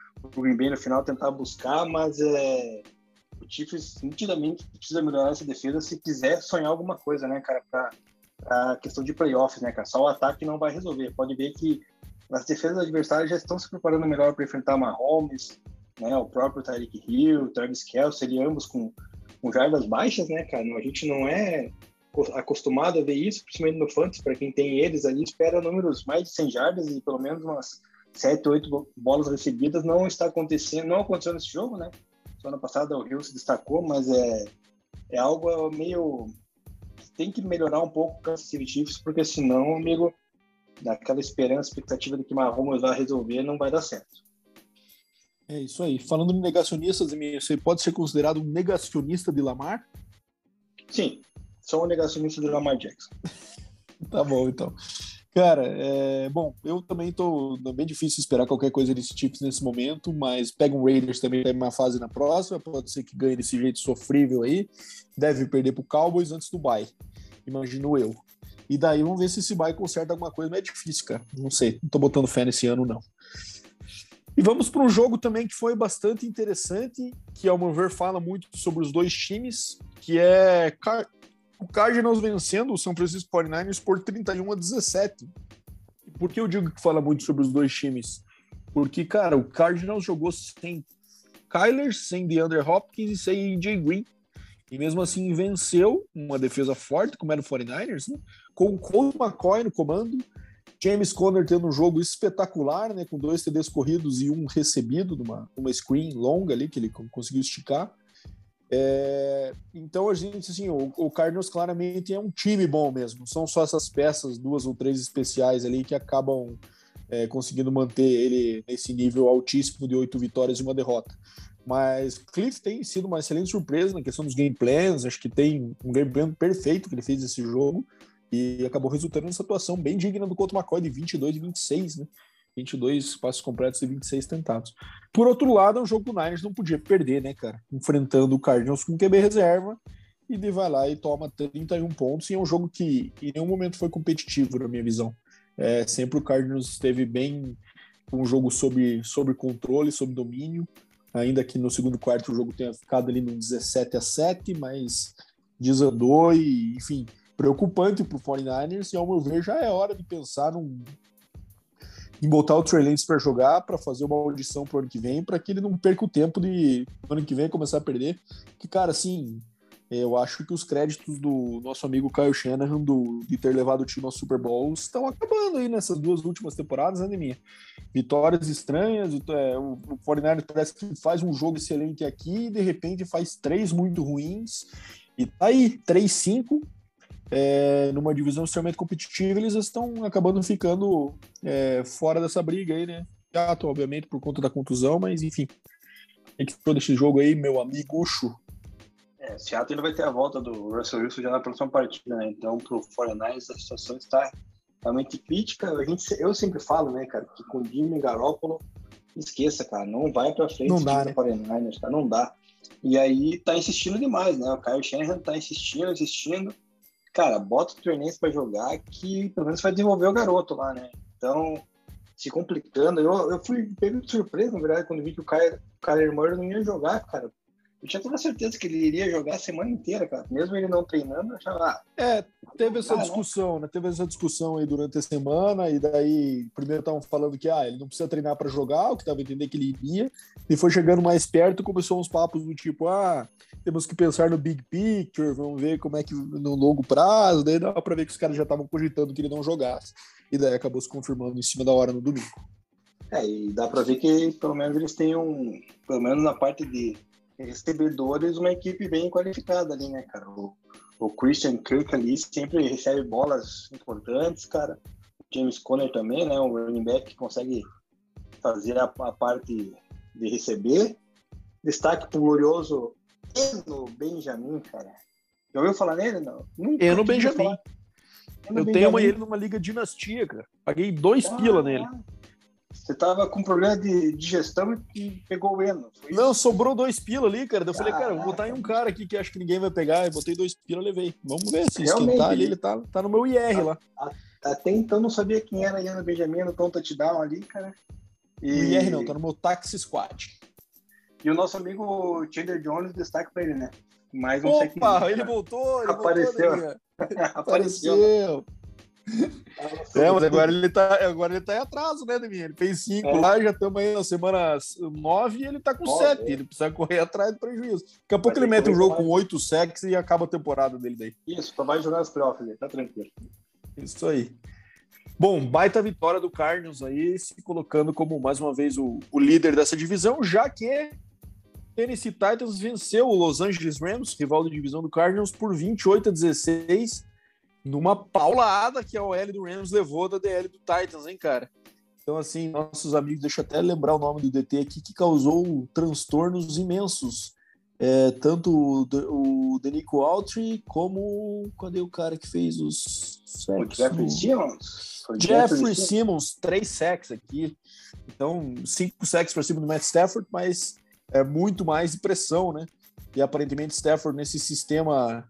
Speaker 2: Green Bay no final tentar buscar, mas é o Chiefs nitidamente precisa melhorar essa defesa se quiser sonhar alguma coisa, né, cara, para a questão de playoffs, né, cara? Só o ataque não vai resolver. Pode ver que as defesas adversárias já estão se preparando melhor para enfrentar Mahomes, né, o próprio Tyreek Hill, Travis Kelce, ambos com, com jardas baixas, né, cara? A gente não é acostumado a ver isso, principalmente no Fantasy, para quem tem eles ali, espera números mais de 100 jardas e pelo menos umas 7, 8 bolas recebidas, não está acontecendo, não aconteceu nesse jogo, né? Semana passada o Rio se destacou, mas é, é algo meio. Tem que melhorar um pouco o Kansas City Chiefs, porque senão, amigo, daquela esperança, expectativa de que Mahomes vai resolver, não vai dar certo.
Speaker 1: É isso aí. Falando em negacionistas, você pode ser considerado um negacionista de Lamar?
Speaker 2: Sim, sou um negacionista de Lamar Jackson.
Speaker 1: tá bom, então. Cara, é, bom, eu também tô. É bem difícil esperar qualquer coisa desse tipo nesse momento, mas pega um Raiders também tem uma fase na próxima, pode ser que ganhe desse jeito sofrível aí. Deve perder pro Cowboys antes do bye, imagino eu. E daí vamos ver se esse bye conserta alguma coisa, mas é difícil, cara. Não sei, não tô botando fé nesse ano, não. E vamos para um jogo também que foi bastante interessante, que ao meu ver fala muito sobre os dois times, que é o Cardinals vencendo o São Francisco 49ers por 31 a 17. Por que eu digo que fala muito sobre os dois times? Porque, cara, o Cardinals jogou sem Kyler, sem DeAndre Hopkins e sem AJ Green. E mesmo assim venceu uma defesa forte, como era o 49ers, né? com o Colt McCoy no comando, James Conner tendo um jogo espetacular, né? com dois TDs corridos e um recebido numa uma screen longa ali, que ele conseguiu esticar. É, então a gente, assim, o, o Cardinals claramente é um time bom mesmo. São só essas peças, duas ou três especiais ali que acabam é, conseguindo manter ele nesse nível altíssimo de oito vitórias e uma derrota. Mas Cliff tem sido uma excelente surpresa na questão dos game plans. Acho que tem um game plan perfeito que ele fez nesse jogo e acabou resultando nessa atuação bem digna do Couto McCoy de 22 e 26, né? 22 passos completos e 26 tentados. Por outro lado, é um jogo que o Niners não podia perder, né, cara? Enfrentando o Cardinals com QB reserva, e ele vai lá e toma 31 pontos, e é um jogo que em nenhum momento foi competitivo, na minha visão. É, sempre o Cardinals esteve bem um jogo sob, sob controle, sob domínio, ainda que no segundo quarto o jogo tenha ficado ali no 17 a 7, mas desandou e, enfim, preocupante para o 49ers, e ao meu ver já é hora de pensar num, em botar o Trey Lance para jogar, para fazer uma audição para o ano que vem, para que ele não perca o tempo de no ano que vem começar a perder. Que, cara, assim, eu acho que os créditos do nosso amigo Kyle Shanahan do, de ter levado o time ao Super Bowl estão acabando aí nessas duas últimas temporadas, né, minha? Vitórias estranhas, é, o, o 49 parece que faz um jogo excelente aqui e de repente faz três muito ruins. E tá aí, 3-5, é, numa divisão extremamente competitiva, eles estão acabando ficando é, fora dessa briga aí, né? Gato, obviamente, por conta da contusão, mas enfim. O que foi desse jogo aí, meu amigo Ucho?
Speaker 2: É, Seattle ainda vai ter a volta do Russell Wilson já na próxima partida, né? Então, pro 49 a situação está realmente crítica. A gente, eu sempre falo, né, cara, que com Jimmy Garoppolo, esqueça, cara, não vai pra frente
Speaker 1: não dá, né?
Speaker 2: 49ers, cara, não dá. E aí tá insistindo demais, né? O Kyle Shanahan tá insistindo, insistindo cara, bota o Trey para jogar que pelo menos vai desenvolver o garoto lá, né? Então, se complicando, eu, eu fui pego de surpresa, na verdade, quando vi que o Kyler Murray não ia jogar, cara. Eu tinha toda certeza que ele iria jogar a semana inteira, cara. Mesmo ele não treinando, eu achava. Ah,
Speaker 1: é, teve essa discussão, né? Teve essa discussão aí durante a semana, e daí primeiro estavam falando que ah, ele não precisa treinar para jogar, o que estava entendendo que ele iria, e foi chegando mais perto, começou uns papos do tipo, ah, temos que pensar no big picture, vamos ver como é que no longo prazo, daí dá para ver que os caras já estavam cogitando que ele não jogasse. E daí acabou se confirmando em cima da hora no domingo.
Speaker 2: É, e dá para ver que pelo menos eles têm um, pelo menos na parte de recebedores, uma equipe bem qualificada ali, né, cara? O, o Christian Kirk ali sempre recebe bolas importantes, cara. O James Conner também, né? O running back que consegue fazer a, a parte de receber. Destaque pro glorioso Eno Benjamin, cara. Já ouviu falar nele? Não.
Speaker 1: Nunca Eno Benjamin. Eno eu Benjamin. tenho ele numa liga dinastia, cara. Paguei dois ah, pila nele.
Speaker 2: Você tava com problema de digestão e pegou o Eno.
Speaker 1: Não, sobrou dois pila ali, cara. Eu falei, cara, vou botar em um cara aqui que acho que ninguém vai pegar. Eu botei dois pila levei. Vamos ver se esquentar ali. Ele tá, tá no meu IR a, lá.
Speaker 2: A, até então não sabia quem era Eno Benjamin no Tom Touchdown ali, cara.
Speaker 1: E... No IR não, tá no meu Taxi Squad.
Speaker 2: E o nosso amigo Chandler Jones destaque pra ele, né?
Speaker 1: Mais um Opa, ele voltou, ele
Speaker 2: apareceu.
Speaker 1: Voltou, apareceu. É, mas agora ele tá, agora ele tá em atraso, né, Deminha? Ele fez cinco é. lá, já estamos aí na semana nove e ele tá com sete. É. Ele precisa correr atrás do prejuízo. Daqui a pouco ele mete um jogo com oito sacks e acaba a temporada dele daí.
Speaker 2: Isso, só vai jogar os playoffs aí, tá tranquilo.
Speaker 1: Isso aí. Bom, baita vitória do Cardinals aí, se colocando como mais uma vez o, o líder dessa divisão, já que Tennessee Titans venceu o Los Angeles Rams, rival da divisão do Cardinals, por 28 a 16 numa paulada que a OL do Rams levou da DL do Titans, hein, cara? Então, assim, nossos amigos, deixa eu até lembrar o nome do DT aqui, que causou transtornos imensos. É, tanto o, o Denico Altry como. Cadê o cara que fez os
Speaker 2: sacks? O Jeffrey Simmons.
Speaker 1: Jeffrey Simmons, três sacks aqui. Então, cinco sacks para cima do Matt Stafford, mas é muito mais de pressão, né? E aparentemente Stafford nesse sistema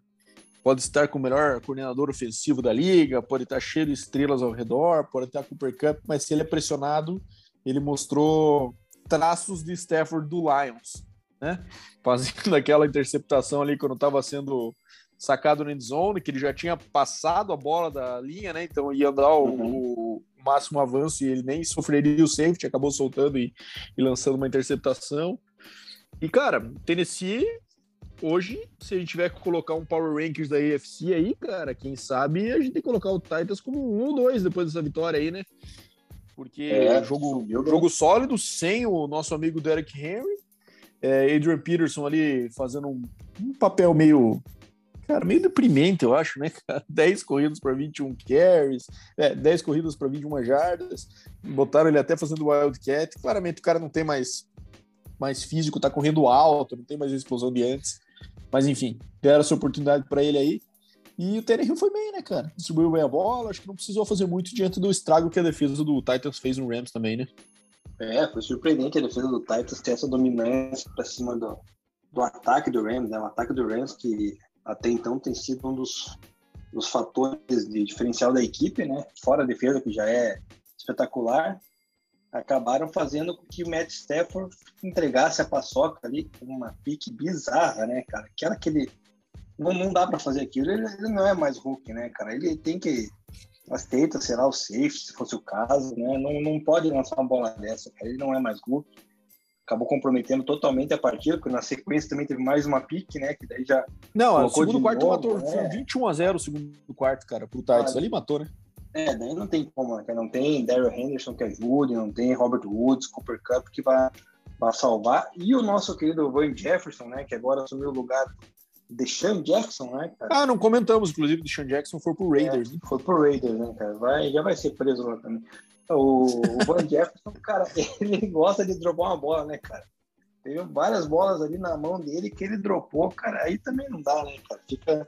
Speaker 1: pode estar com o melhor coordenador ofensivo da liga, pode estar cheio de estrelas ao redor, pode estar com o Cooper Cup, mas se ele é pressionado, ele mostrou traços de Stafford do Lions, né? Fazendo aquela interceptação ali quando estava sendo sacado no endzone, que ele já tinha passado a bola da linha, né? Então ia dar o, uhum. o máximo avanço e ele nem sofreria o safety, acabou soltando e, e lançando uma interceptação. E, cara, Tennessee hoje, se a gente tiver que colocar um Power Rankings da AFC aí, cara, quem sabe a gente tem que colocar o Titans como um ou dois depois dessa vitória aí, né? Porque é, jogo, subiu, jogo sólido, sem o nosso amigo Derek Henry, é, Adrian Peterson ali fazendo um, um, papel meio. Cara, meio deprimente, eu acho, né? 10 corridas para 21 carries, é, 10 corridas para 21 jardas. Botaram ele até fazendo Wildcat. Claramente o cara não tem mais mais físico, tá correndo alto, não tem mais a explosão de antes. Mas enfim, deram essa oportunidade para ele aí. E o Tannehill foi bem, né, cara? Distribuiu bem a bola, acho que não precisou fazer muito diante do estrago que a defesa do Titans fez no Rams também, né?
Speaker 2: É, foi surpreendente a defesa do Titans ter essa dominância para cima do, do ataque do Rams, né? O ataque do Rams que até então tem sido um dos, dos fatores de diferencial da equipe, né? Fora a defesa, que já é espetacular, acabaram fazendo com que o Matt Stafford entregasse a paçoca ali com uma pique bizarra, né, cara? Aquela que ele não, não dá para fazer aquilo. Ele, ele, não é mais Hulk, né, cara? Ele tem que aceita, sei lá, o safe, se fosse o caso, né? Não, não pode lançar uma bola dessa, cara. Ele não é mais Hulk. Acabou comprometendo totalmente a partida, porque na sequência também teve mais uma pique, né? Que daí já.
Speaker 1: Não, o segundo quarto novo, matou. Né? Foi 21 a 0 o segundo quarto, cara, pro Titans. Ali matou, né?
Speaker 2: É, daí não tem como, né? Não tem Daryl Henderson que ajude, não tem Robert Woods, Cooper Cup que vai, vai salvar. E o nosso querido Van Jefferson, né? Que agora assumiu o lugar de Sean Jackson, né, cara?
Speaker 1: Ah, não comentamos, inclusive, de Sean Jackson foi pro Raiders, é, né?
Speaker 2: Foi pro Raiders, né, cara? Vai, já vai ser preso lá também. O, o Van Jefferson, cara, ele gosta de dropar uma bola, né, cara? Teve várias bolas ali na mão dele que ele dropou, cara. Aí também não dá, né, cara? Fica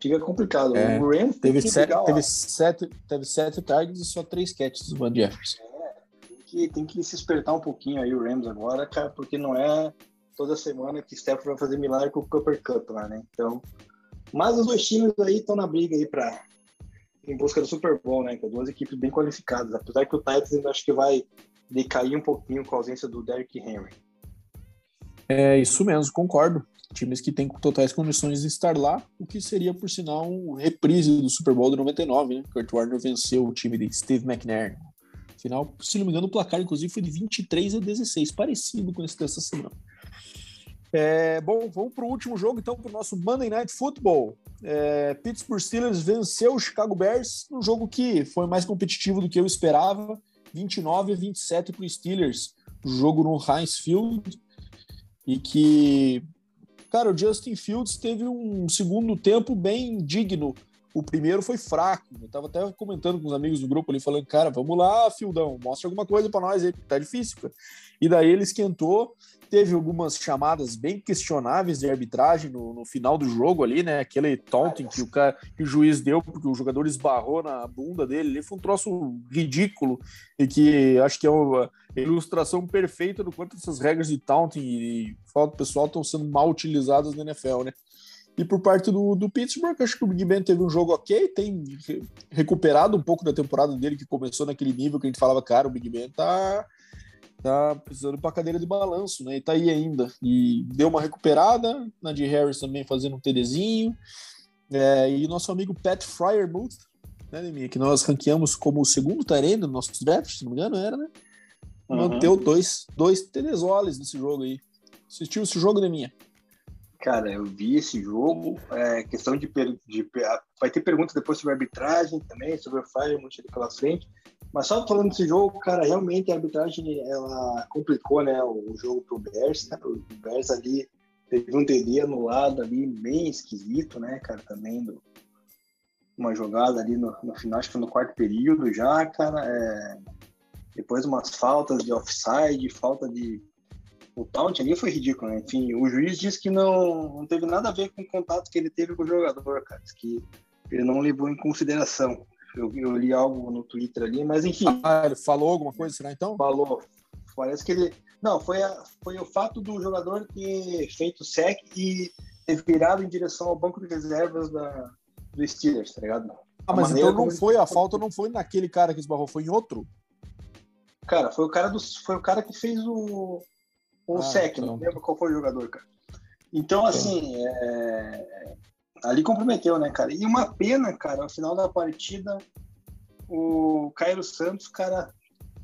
Speaker 2: fica complicado.
Speaker 1: É, o Rams teve, sete, teve, sete, teve sete targets e só três catches do Van Jefferson.
Speaker 2: É, tem que, tem que se espertar um pouquinho aí o Rams agora, cara, porque não é toda semana que Steph vai fazer milagre com o Cooper Cup lá, né? Então, mas os dois times aí estão na briga aí para em busca do Super Bowl, né? Que duas equipes bem qualificadas, apesar que o Titans ainda acho que vai decair um pouquinho com a ausência do Derrick Henry.
Speaker 1: É isso mesmo, concordo times que têm totais condições de estar lá, o que seria, por sinal, um reprise do Super Bowl de 99, né? Kurt Warner venceu o time de Steve McNair. Final, se não me engano, o placar, inclusive, foi de 23 a 16, parecido com esse dessa semana. É, bom, vamos para o último jogo, então, para o nosso Monday Night Football. É, Pittsburgh Steelers venceu o Chicago Bears, um jogo que foi mais competitivo do que eu esperava, 29 a 27 para os Steelers, jogo no Heinz Field, e que Cara, o Justin Fields teve um segundo tempo bem digno. O primeiro foi fraco. Eu tava até comentando com os amigos do grupo ali, falando, cara, vamos lá, Fildão, mostra alguma coisa para nós aí, tá difícil, cara. E daí ele esquentou, teve algumas chamadas bem questionáveis de arbitragem no, no final do jogo ali, né? Aquele taunting que o, cara, que o juiz deu porque o jogador esbarrou na bunda dele, ele foi um troço ridículo e que acho que é uma ilustração perfeita do quanto essas regras de taunting e falta pessoal estão sendo mal utilizadas na NFL, né? E por parte do, do Pittsburgh, acho que o Big Ben teve um jogo ok, tem recuperado um pouco da temporada dele, que começou naquele nível que a gente falava, cara, o Big Ben tá tá precisando para cadeira de balanço, né? E tá aí ainda. E deu uma recuperada, na de Harris também fazendo um TDzinho. É, e nosso amigo Pat Fryermuth, né, Demi, que nós ranqueamos como o segundo tareno no nosso draft, se não me engano, era, né? Uhum. Manteu dois, dois TDzoles nesse jogo aí. Assistiu esse jogo, Deminha?
Speaker 2: Cara, eu vi esse jogo. É, questão de, de, Vai ter perguntas depois sobre arbitragem também, sobre o Fryermuth ali pela frente. Mas só falando desse jogo, cara, realmente a arbitragem ela complicou, né, o jogo pro Bears, né? O Bears ali teve um TD anulado ali, bem esquisito, né, cara, também do, uma jogada ali no, no final, acho que no quarto período já, cara, é, depois umas faltas de offside, falta de o taunt ali foi ridículo, né? Enfim, o juiz disse que não, não teve nada a ver com o contato que ele teve com o jogador, cara, que ele não levou em consideração. Eu, eu, li algo no Twitter ali, mas enfim.
Speaker 1: Ah, ele falou alguma coisa, será então?
Speaker 2: Falou. Parece que ele. Não, foi, a, foi o fato do jogador ter feito sec e ter virado em direção ao banco de reservas da, do Steelers, tá ligado?
Speaker 1: Ah, mas então não foi, a falta não foi naquele cara que esbarrou, foi em outro?
Speaker 2: Cara, foi o cara, do, foi o cara que fez o, o ah, sec, então. não lembro qual foi o jogador, cara. Então, assim, é, ali comprometeu, né, cara? E uma pena, cara, no final da partida, o Cairo Santos, cara,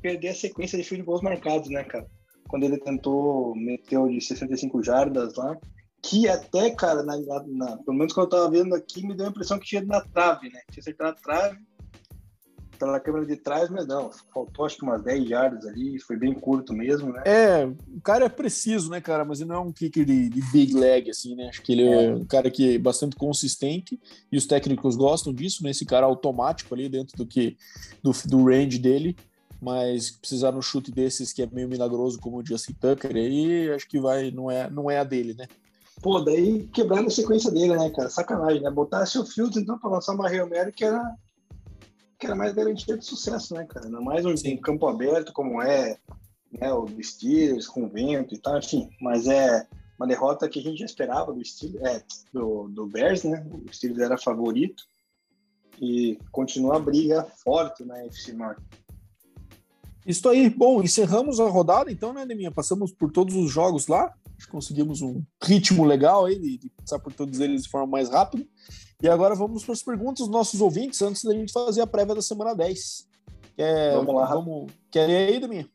Speaker 2: perder a sequência de field goals marcados, né, cara? Quando ele tentou meter o de 65 jardas lá, que até, cara, na, na, pelo menos quando eu tava vendo aqui, me deu a impressão que tinha na trave, né? Tinha acertado a trave, pela câmera de trás, mas não, faltou acho que umas 10 yardas ali, foi bem curto mesmo, né?
Speaker 1: É, o cara é preciso, né, cara, mas ele não é um kicker de, de big leg, assim, né? Acho que ele é. é um cara que é bastante consistente e os técnicos gostam disso, né? Esse cara automático ali dentro do que do, do range dele, mas precisar no chute desses que é meio milagroso como o Justin Tucker aí, acho que vai, não é, não é a dele, né?
Speaker 2: Pô, daí quebrando a sequência dele, né, cara? Sacanagem, né? Botar seu Fields, então, pra lançar uma Real Mary que era, que era mais garantia de sucesso, né, cara? Ainda mais um, um campo aberto como é, né, o Steelers, com vento e tal, enfim. Mas é uma derrota que a gente já esperava do Steelers, é, do, do Bears, né? O Steelers era favorito e continua a briga forte na FC Norte.
Speaker 1: Isso aí. Bom, encerramos a rodada, então, né, Neminha? Passamos por todos os jogos lá. Conseguimos um ritmo legal aí de, de passar por todos eles de forma mais rápida. E agora vamos para as perguntas dos nossos ouvintes antes da gente fazer a prévia da semana 10. Quer, vamos lá. Vamos... Quer ir aí, Neminha?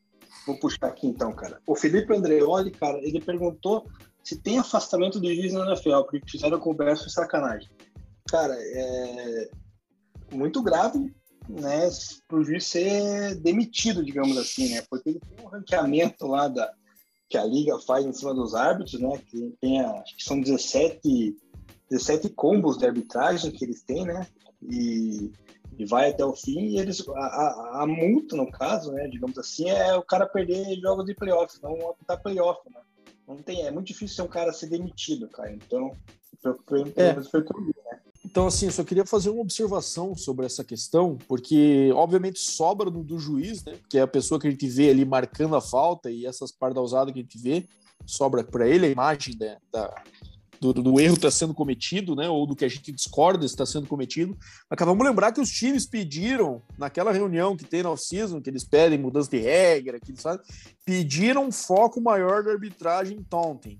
Speaker 2: Vou puxar aqui então, cara. O Felipe Andreoli, cara, ele perguntou se tem afastamento de juiz na NFL, porque fizeram com o Beto foi sacanagem. Cara, é muito grave, né, para o juiz ser demitido, digamos assim, né, porque ele tem um ranqueamento lá da, que a liga faz em cima dos árbitros, né, que tem, a, acho que são 17, 17 combos de arbitragem que eles têm, né, e, e vai até o fim, e eles, a, a, a, multa, no caso, né, digamos assim, é o cara perder jogos de playoff, não apitar playoff, né, não tem, é muito difícil ser um cara ser demitido, cara, então, pelo menos foi comigo, né.
Speaker 1: Então, assim, eu só queria fazer uma observação sobre essa questão, porque, obviamente, sobra do, do juiz, né? Que é a pessoa que a gente vê ali marcando a falta e essas pardalzadas que a gente vê, sobra para ele a imagem né, da, do, do, erro está sendo cometido, né? Ou do que a gente discorda está sendo cometido. Mas vamos lembrar que os times pediram, naquela reunião que tem na off-season, que eles pedem mudança de regra, que eles fazem, pediram um foco maior da arbitragem em taunting.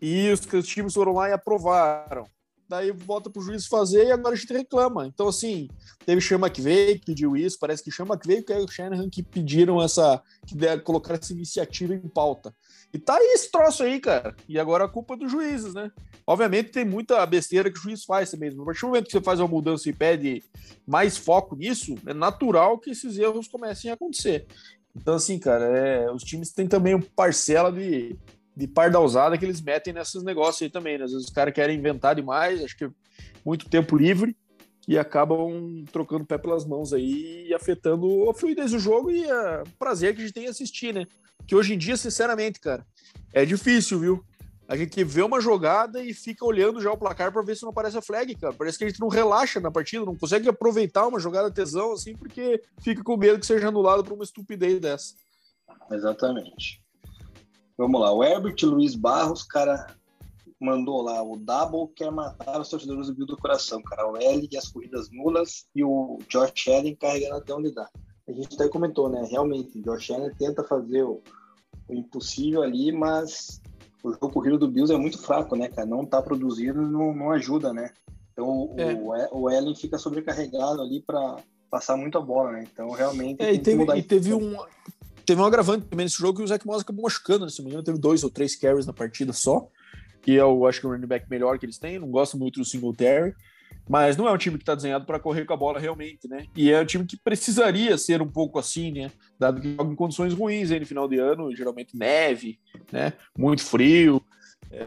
Speaker 1: E os, os times foram lá e aprovaram daí volta pro juiz fazer e agora a gente reclama. Então, assim, teve Chama que veio, que pediu isso, parece que Chama que veio e o Shanahan que pediram essa, que colocar essa iniciativa em pauta. E tá aí esse troço aí, cara. E agora a culpa é dos juízes, né? Obviamente tem muita besteira que o juiz faz também. No partir do momento que você faz uma mudança e pede mais foco nisso, é natural que esses erros comecem a acontecer. Então, assim, cara, é, os times têm também uma parcela de, de usada que eles metem nesses negócios aí também. Né? Às vezes os caras querem inventar demais, acho que muito tempo livre e acabam trocando pé pelas mãos aí e afetando a fluidez do jogo e o prazer que a gente tem em assistir, né? Que hoje em dia, sinceramente, cara, é difícil, viu? A gente vê uma jogada e fica olhando já o placar para ver se não aparece a flag, cara. Parece que a gente não relaxa na partida, não consegue aproveitar uma jogada tesão assim, porque fica com medo que seja anulado por uma estupidez dessa.
Speaker 2: Exatamente. Vamos lá, o Herbert Luiz Barros, cara, mandou lá, o Double quer matar os torcedores do Bill do Coração, cara, o L e as corridas nulas e o Josh Allen carregando até onde dá. A gente até comentou, né, realmente, o Josh Allen tenta fazer o, o impossível ali, mas o jogo corrido do Bills é muito fraco, né, cara, não tá produzindo, não, não ajuda, né. Então é. o, o Allen fica sobrecarregado ali para passar muita bola, né? Então realmente.
Speaker 1: É, e teve, e teve um, Teve um agravante também nesse jogo que o Zach Moss acabou machucando, se não me engano, teve dois ou três carries na partida só. E eu acho que é o running back melhor que eles têm. Não gosto muito do Singletary. Mas não é um time que está desenhado para correr com a bola realmente, né? E é um time que precisaria ser um pouco assim, né? Dado que joga em condições ruins aí no final de ano, geralmente neve, né? Muito frio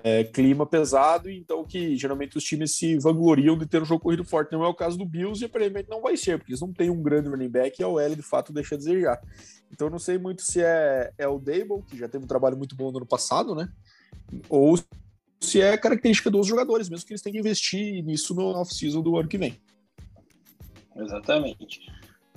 Speaker 1: é, clima pesado, então que geralmente os times se vangloriam de ter um jogo corrido forte. Não é o caso do Bills e aparentemente não vai ser, porque eles não têm um grande running back e a OL de fato deixa a desejar. Então não sei muito se é, é o Dable, que já teve um trabalho muito bom no ano passado, né? Ou se é característica dos jogadores, mesmo que eles têm que investir nisso no off-season do ano que vem.
Speaker 2: Exatamente.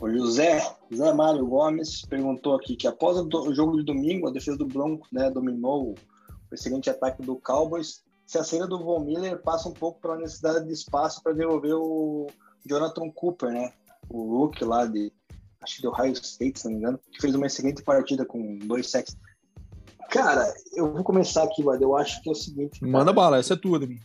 Speaker 2: O José, José Mário Gomes perguntou aqui que após o jogo de domingo, a defesa do Broncos né, dominou o excelente ataque do Cowboys. Se a saída do Von Miller passa um pouco pela necessidade de espaço para devolver o Jonathan Cooper, né? O rookie lá de, acho que do Ohio State, se não me engano, que fez uma excelente partida com dois sacks. Cara, eu vou começar aqui, Wade. Eu acho que é o seguinte. Cara,
Speaker 1: Manda bala, essa é tua, Davi.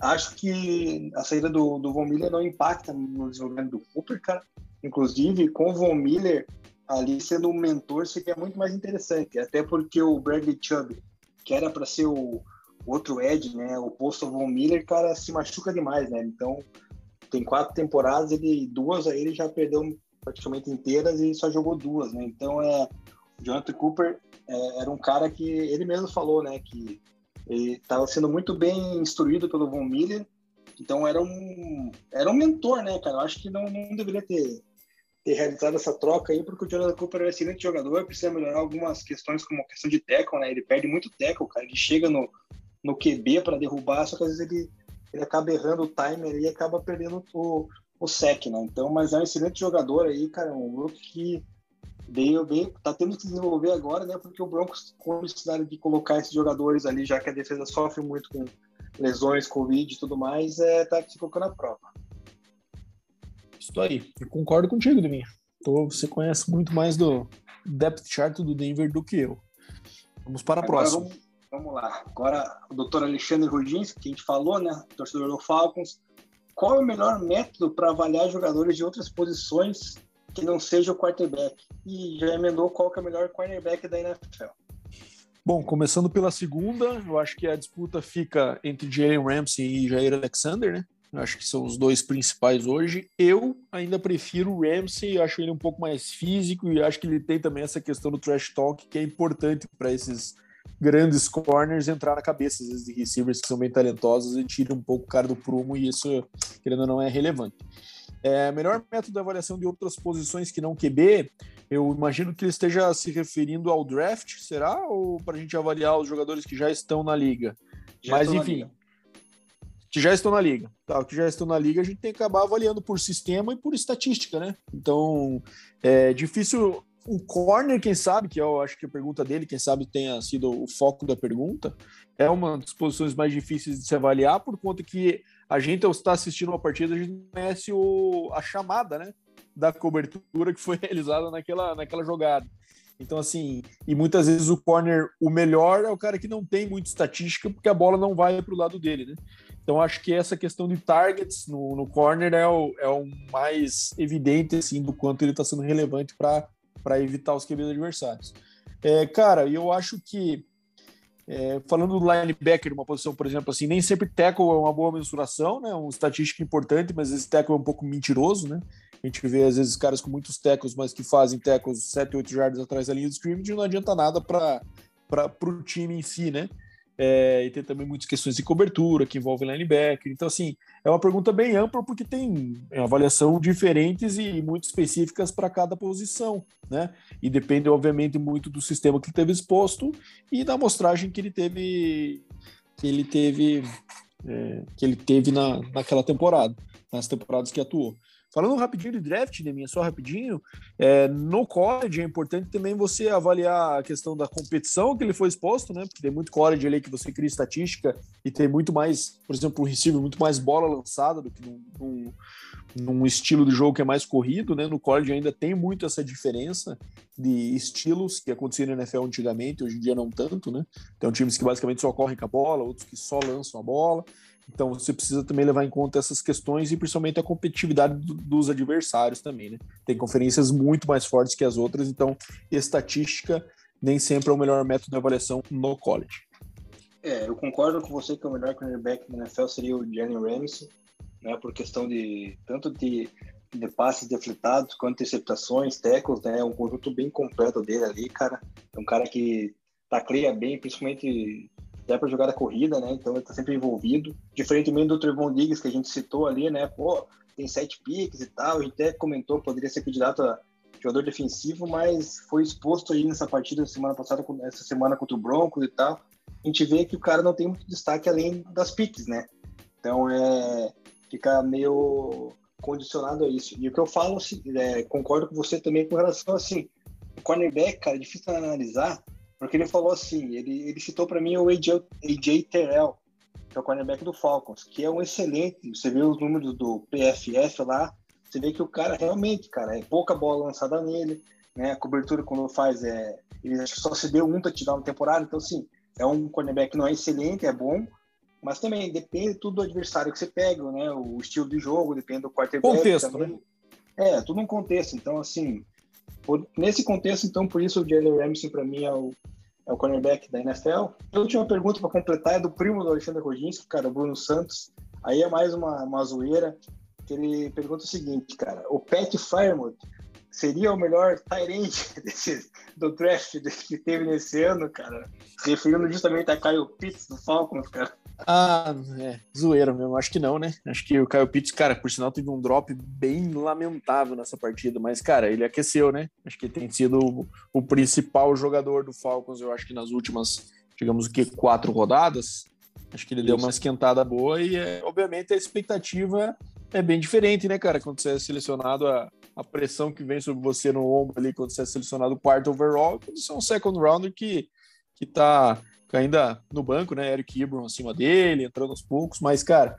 Speaker 2: Acho que a saída do, do Von Miller não impacta no desenvolvimento do Cooper, cara. Inclusive, com o Von Miller ali sendo um mentor, seria muito mais interessante. Até porque o Bradley Chubb que era para ser o outro Ed, né, o posto ao Von Miller, cara, se machuca demais, né? Então, tem quatro temporadas, ele duas aí ele já perdeu praticamente inteiras e só jogou duas, né? Então, é o Jonathan Cooper é, era um cara que ele mesmo falou, né, que ele estava sendo muito bem instruído pelo Von Miller, então era um era um mentor, né, cara? Eu acho que não, não deveria ter ter realizado essa troca aí, porque o Jonathan Cooper é um excelente jogador, precisa melhorar algumas questões, como a questão de tackle, né? Ele perde muito tackle, cara. Ele chega no, no QB para derrubar, só que às vezes ele, ele acaba errando o timer e acaba perdendo o, o sec, né? Então, mas é um excelente jogador aí, cara, um grupo que veio, veio, tá tendo que desenvolver agora, né? Porque o Broncos, com a necessidade de colocar esses jogadores ali, já que a defesa sofre muito com lesões, Covid e tudo mais, é, tá se colocando à prova.
Speaker 1: Isso aí, eu concordo contigo, Domingo. Você conhece muito mais do depth chart do Denver do que eu. Vamos para a agora próxima.
Speaker 2: Vamos, vamos, lá. Agora, o doutor Alexandre Rudinski, que a gente falou, né? Torcedor do Falcons. Qual é o melhor método para avaliar jogadores de outras posições que não seja o quarterback? E já emendou qual que é o melhor cornerback da NFL.
Speaker 1: Bom, começando pela segunda, eu acho que a disputa fica entre Jalen Ramsey e Jair Alexander, né? Eu acho que são os dois principais hoje. Eu ainda prefiro o Ramsey, acho ele um pouco mais físico e acho que ele tem também essa questão do trash talk que é importante para esses grandes corners entrar na cabeça vezes, de receivers que são bem talentosos e tira um pouco o cara do prumo e isso, querendo ou não, é relevante. É, melhor método de avaliação de outras posições que não QB, eu imagino que ele esteja se referindo ao draft, será? Ou para a gente avaliar os jogadores que já estão na liga? Já Mas enfim, liga. que já estão na liga. Tá, que já estão na liga, a gente tem que acabar avaliando por sistema e por estatística, né? Então, é difícil o corner, quem sabe, que eu acho que a pergunta dele, quem sabe tenha sido o foco da pergunta, é uma das posições mais difíceis de se avaliar, por conta que a gente, estar assistindo uma partida, a gente conhece o, a chamada, né? Da cobertura que foi realizada naquela, naquela jogada. Então, assim, e muitas vezes o corner, o melhor é o cara que não tem muita estatística, porque a bola não vai para o lado dele, né? Então, acho que essa questão de targets no, no corner é o, é o mais evidente, assim, do quanto ele está sendo relevante para evitar os QBs adversários. É, cara, eu acho que é, falando do linebacker, uma posição, por exemplo, assim, nem sempre tackle é uma boa mensuração, né? Uma estatística importante, mas esse tackle é um pouco mentiroso, né? A gente vê, às vezes, caras com muitos tackles, mas que fazem tackles 7, 8 jardas atrás da linha do scrimmage não adianta nada para o time em si, né? É, e tem também muitas questões de cobertura que envolvem linebacker. Então, assim, é uma pergunta bem ampla porque tem avaliação diferentes e muito específicas para cada posição, né? E depende, obviamente, muito do sistema que ele teve exposto e da amostragem que ele teve que ele teve é, que ele teve na, naquela temporada, nas temporadas que atuou. Falando rapidinho de draft, Deminha, só rapidinho, é, no college é importante também você avaliar a questão da competição que ele foi exposto, né? Porque tem muito college ali que você cria estatística e tem muito mais, por exemplo, um receiver, muito mais bola lançada do que num, num, num, estilo de jogo que é mais corrido, né? No college ainda tem muito essa diferença de estilos que acontecia na NFL antigamente, hoje em dia não tanto, né? Tem times que basicamente só correm com a bola, outros que só lançam a bola. Então você precisa também levar em conta essas questões e principalmente a competitividade do, dos adversários também, né? Tem conferências muito mais fortes que as outras, então estatística nem sempre é o melhor método de avaliação no college.
Speaker 2: É, eu concordo com você que o melhor cornerback na NFL seria o Jalen Ramsey, né? Por questão de tanto de, de passes defletados quanto interceptações, tackles, né? É um conjunto bem completo dele ali, cara. É um cara que tacleia bem, principalmente até para jogada corrida, né? Então ele está sempre envolvido. Diferentemente do Trevon Diggs que a gente citou ali, né? Pô, tem sete piques e tal. A gente até comentou, poderia ser candidato a jogador defensivo, mas foi exposto aí nessa partida semana passada, essa semana contra o Broncos e tal. A gente vê que o cara não tem muito destaque além das piques, né? Então é fica meio condicionado a isso. E o que eu falo, assim, é, concordo com você também com relação assim, o cornerback, cara, é difícil analisar porque ele falou assim, ele, ele citou para mim o AJ, AJ Terrell, que é o cornerback do Falcons, que é um excelente, você vê os números do PFF lá, você vê que o cara realmente, cara, é pouca bola lançada nele, né? A cobertura quando faz é, ele só se deu um touchdown na temporada, então assim, é um cornerback que não é excelente, é bom, mas também depende tudo do adversário que você pega, né? O estilo de jogo, depende do quarterback
Speaker 1: contexto, também. Né?
Speaker 2: É, tudo um contexto. Então, assim, por, nesse contexto, então, por isso o Jalen Ramsey para mim é o, é o cornerback da NFL. A última pergunta para completar é do primo do Alexandre Rodinski, cara, Bruno Santos. Aí é mais uma, uma zoeira, que ele pergunta o seguinte, cara, o Pat Firemouth seria o melhor Tyrant do draft que teve nesse ano, cara? Referindo justamente a Kyle Pitts do Falcons, cara.
Speaker 1: Ah, é, zoeira mesmo. Acho que não, né? Acho que o Kyle Pitts, cara, por sinal, teve um drop bem lamentável nessa partida, mas, cara, ele aqueceu, né? Acho que tem sido o, o principal jogador do Falcons, eu acho que nas últimas, digamos que, quatro rodadas. Acho que ele deu uma esquentada boa e, é, obviamente, a expectativa é bem diferente, né, cara? Quando você é selecionado, a, a pressão que vem sobre você no ombro ali, quando você é selecionado quarto overall, quando você é um second rounder que, que tá ainda no banco, né? Eric Ebron acima dele, entrando aos poucos, mas, cara,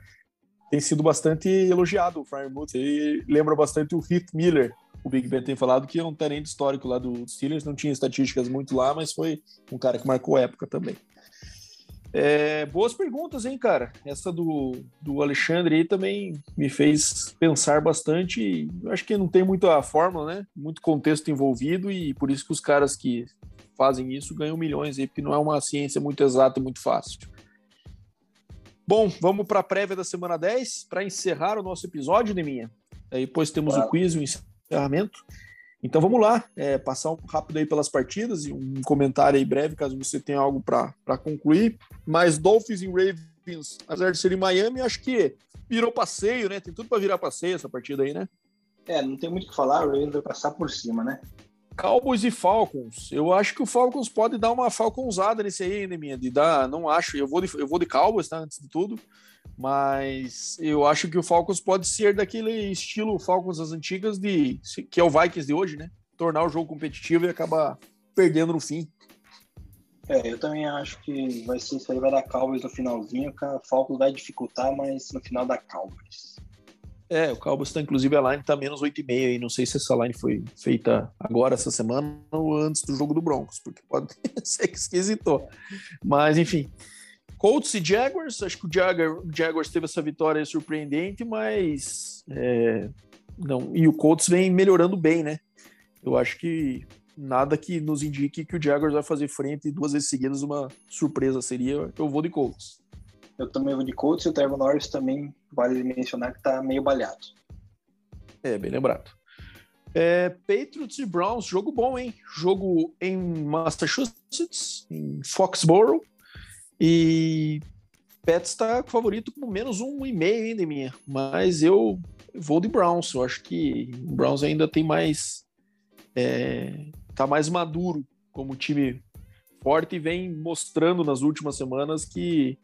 Speaker 1: tem sido bastante elogiado o Fryermuth. Ele lembra bastante o Heath Miller. O Big Ben tem falado que não tem nem histórico lá do Steelers, não tinha estatísticas muito lá, mas foi um cara que marcou época também. É, boas perguntas, hein, cara? Essa do, do Alexandre aí também me fez pensar bastante. Acho que não tem muita fórmula, né? Muito contexto envolvido e por isso que os caras que fazem isso ganham milhões aí, porque não é uma ciência muito exata e muito fácil. Bom, vamos para a prévia da semana 10 para encerrar o nosso episódio, Neminha. Aí depois temos claro. o quiz, o encerramento. Então vamos lá, é, passar um rápido aí pelas partidas e um comentário aí breve, caso você tenha algo para concluir. Mas Dolphins e Ravens, apesar de ser em Miami, acho que virou passeio, né? Tem tudo para virar passeio essa partida aí, né?
Speaker 2: É, não tem muito o que falar, o Ravens vai passar por cima, né?
Speaker 1: Cowboys e Falcons. Eu acho que o Falcons pode dar uma Falconsada nesse aí, né, minha? De dar, não acho. Eu vou de, eu vou de Cowboys, tá? Antes de tudo. Mas eu acho que o Falcons pode ser daquele estilo Falcons das antigas, de que é o Vikings de hoje, né? Tornar o jogo competitivo e acabar perdendo no fim.
Speaker 2: É, eu também acho que vai ser isso aí, vai dar Cowboys no finalzinho, a Falcons vai dificultar, mas no final dá Cowboys.
Speaker 1: É, o Cowboys está, inclusive, a line está menos 8,5 aí. Não sei se essa line foi feita agora, essa semana, ou antes do jogo do Broncos, porque pode ser que esquisitou. Mas, enfim, Colts e Jaguars, acho que o, Jaguar, Jaguars teve essa vitória surpreendente, mas é, não. E o Colts vem melhorando bem, né? Eu acho que nada que nos indique que o Jaguars vai fazer frente duas vezes seguidas uma surpresa seria. Eu vou de Colts.
Speaker 2: Eu também vou de Colts e o Trevor Norris também vale mencionar que tá meio baleado.
Speaker 1: É, bem lembrado. É, Patriots e Browns, jogo bom, hein? Jogo em Massachusetts, em Foxborough. E Pets está favorito com menos um e meio ainda, minha. Mas eu vou de Browns. Eu acho que o Browns ainda tem mais. É, tá mais maduro como time forte e vem mostrando nas últimas semanas que,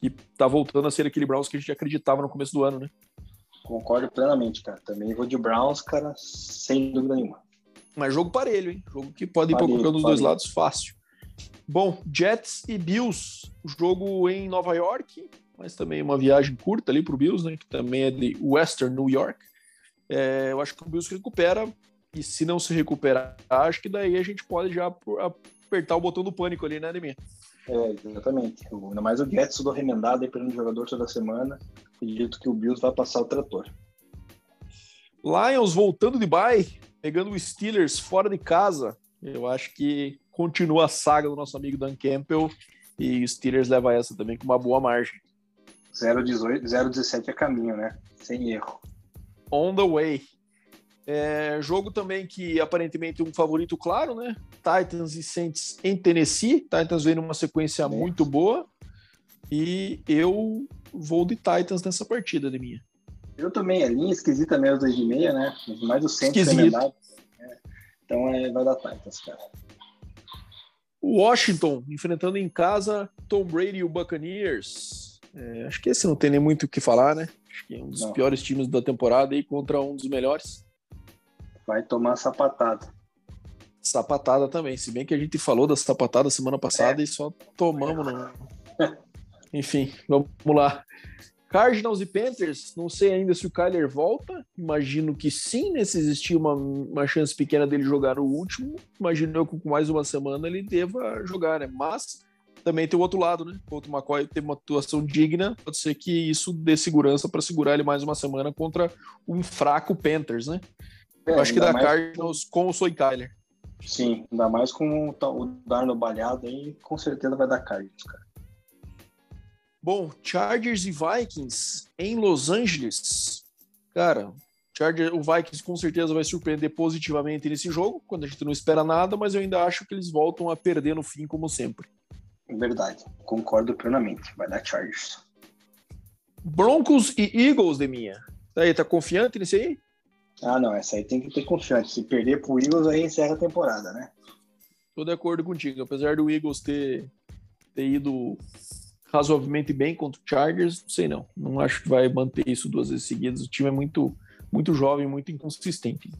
Speaker 1: que tá voltando a ser aquele Browns que a gente acreditava no começo do ano, né?
Speaker 2: Concordo plenamente, cara. Também vou de Browns, cara, sem dúvida nenhuma.
Speaker 1: Mas jogo parelho, hein? Jogo que pode ir para qualquer um dos dois lados fácil. Bom, Jets e Bills, jogo em Nova York, mas também uma viagem curta ali para o Bills, né, que também é de Western New York. É, eu acho que o Bills recupera, e se não se recuperar, acho que daí a gente pode já apertar o botão do pânico ali, né, Ademir?
Speaker 2: É, exatamente. Ainda mais o Jets tudo remendado aí pelo jogador toda semana. Acredito que o Bills vai passar o trator.
Speaker 1: Lions voltando de bye, pegando o Steelers fora de casa. Eu acho que continua a saga do nosso amigo Dan Campbell e o Steelers leva essa também com uma boa margem.
Speaker 2: 0,17 é caminho, né? Sem erro.
Speaker 1: On the way. É, jogo também que aparentemente um favorito claro, né? Titans e Saints em Tennessee. Titans vem numa sequência é. muito boa. E eu vou de Titans nessa partida, de minha.
Speaker 2: Eu também, a linha esquisita mesmo, 2 de meia, né? Mais o Saints. É. Então é, vai dar Titans, cara.
Speaker 1: Washington enfrentando em casa Tom Brady e o Buccaneers. É, acho que esse não tem nem muito o que falar, né? Acho que é um dos não. piores times da temporada e contra um dos melhores.
Speaker 2: Vai tomar sapatada.
Speaker 1: Sapatada também, se bem que a gente falou da sapatada semana passada é. e só tomamos, não. Enfim, vamos lá. Cardinals e Panthers, não sei ainda se o Kyler volta. Imagino que sim, né? Se existir uma, uma chance pequena dele jogar o último, imagino que com mais uma semana ele deva jogar, né? Mas também tem o outro lado, né? O outro McCoy teve uma atuação digna, pode ser que isso dê segurança para segurar ele mais uma semana contra um fraco Panthers, né? É, Eu acho que dá Cardinals com, com o Soy Kyler.
Speaker 2: Sim, ainda mais com o, Darno balhado aí, com certeza vai dar Cardinals, cara.
Speaker 1: Bom, Chargers e Vikings em Los Angeles. Cara, Chargers, o Vikings com certeza vai surpreender positivamente nesse jogo, quando a gente não espera nada, mas eu ainda acho que eles voltam a perder no fim, como sempre.
Speaker 2: Verdade, concordo plenamente. Vai dar Chargers.
Speaker 1: Broncos e Eagles, de minha. Aí, tá confiante nesse aí?
Speaker 2: Ah, não, essa aí tem que ter confiança. Se perder pro Eagles, aí encerra a temporada, né?
Speaker 1: Tô de acordo contigo. Apesar do Eagles ter, ter ido razoavelmente bem contra o Chargers, não sei não. Não acho que vai manter isso duas vezes seguidas. O time é muito, muito jovem, muito inconsistente.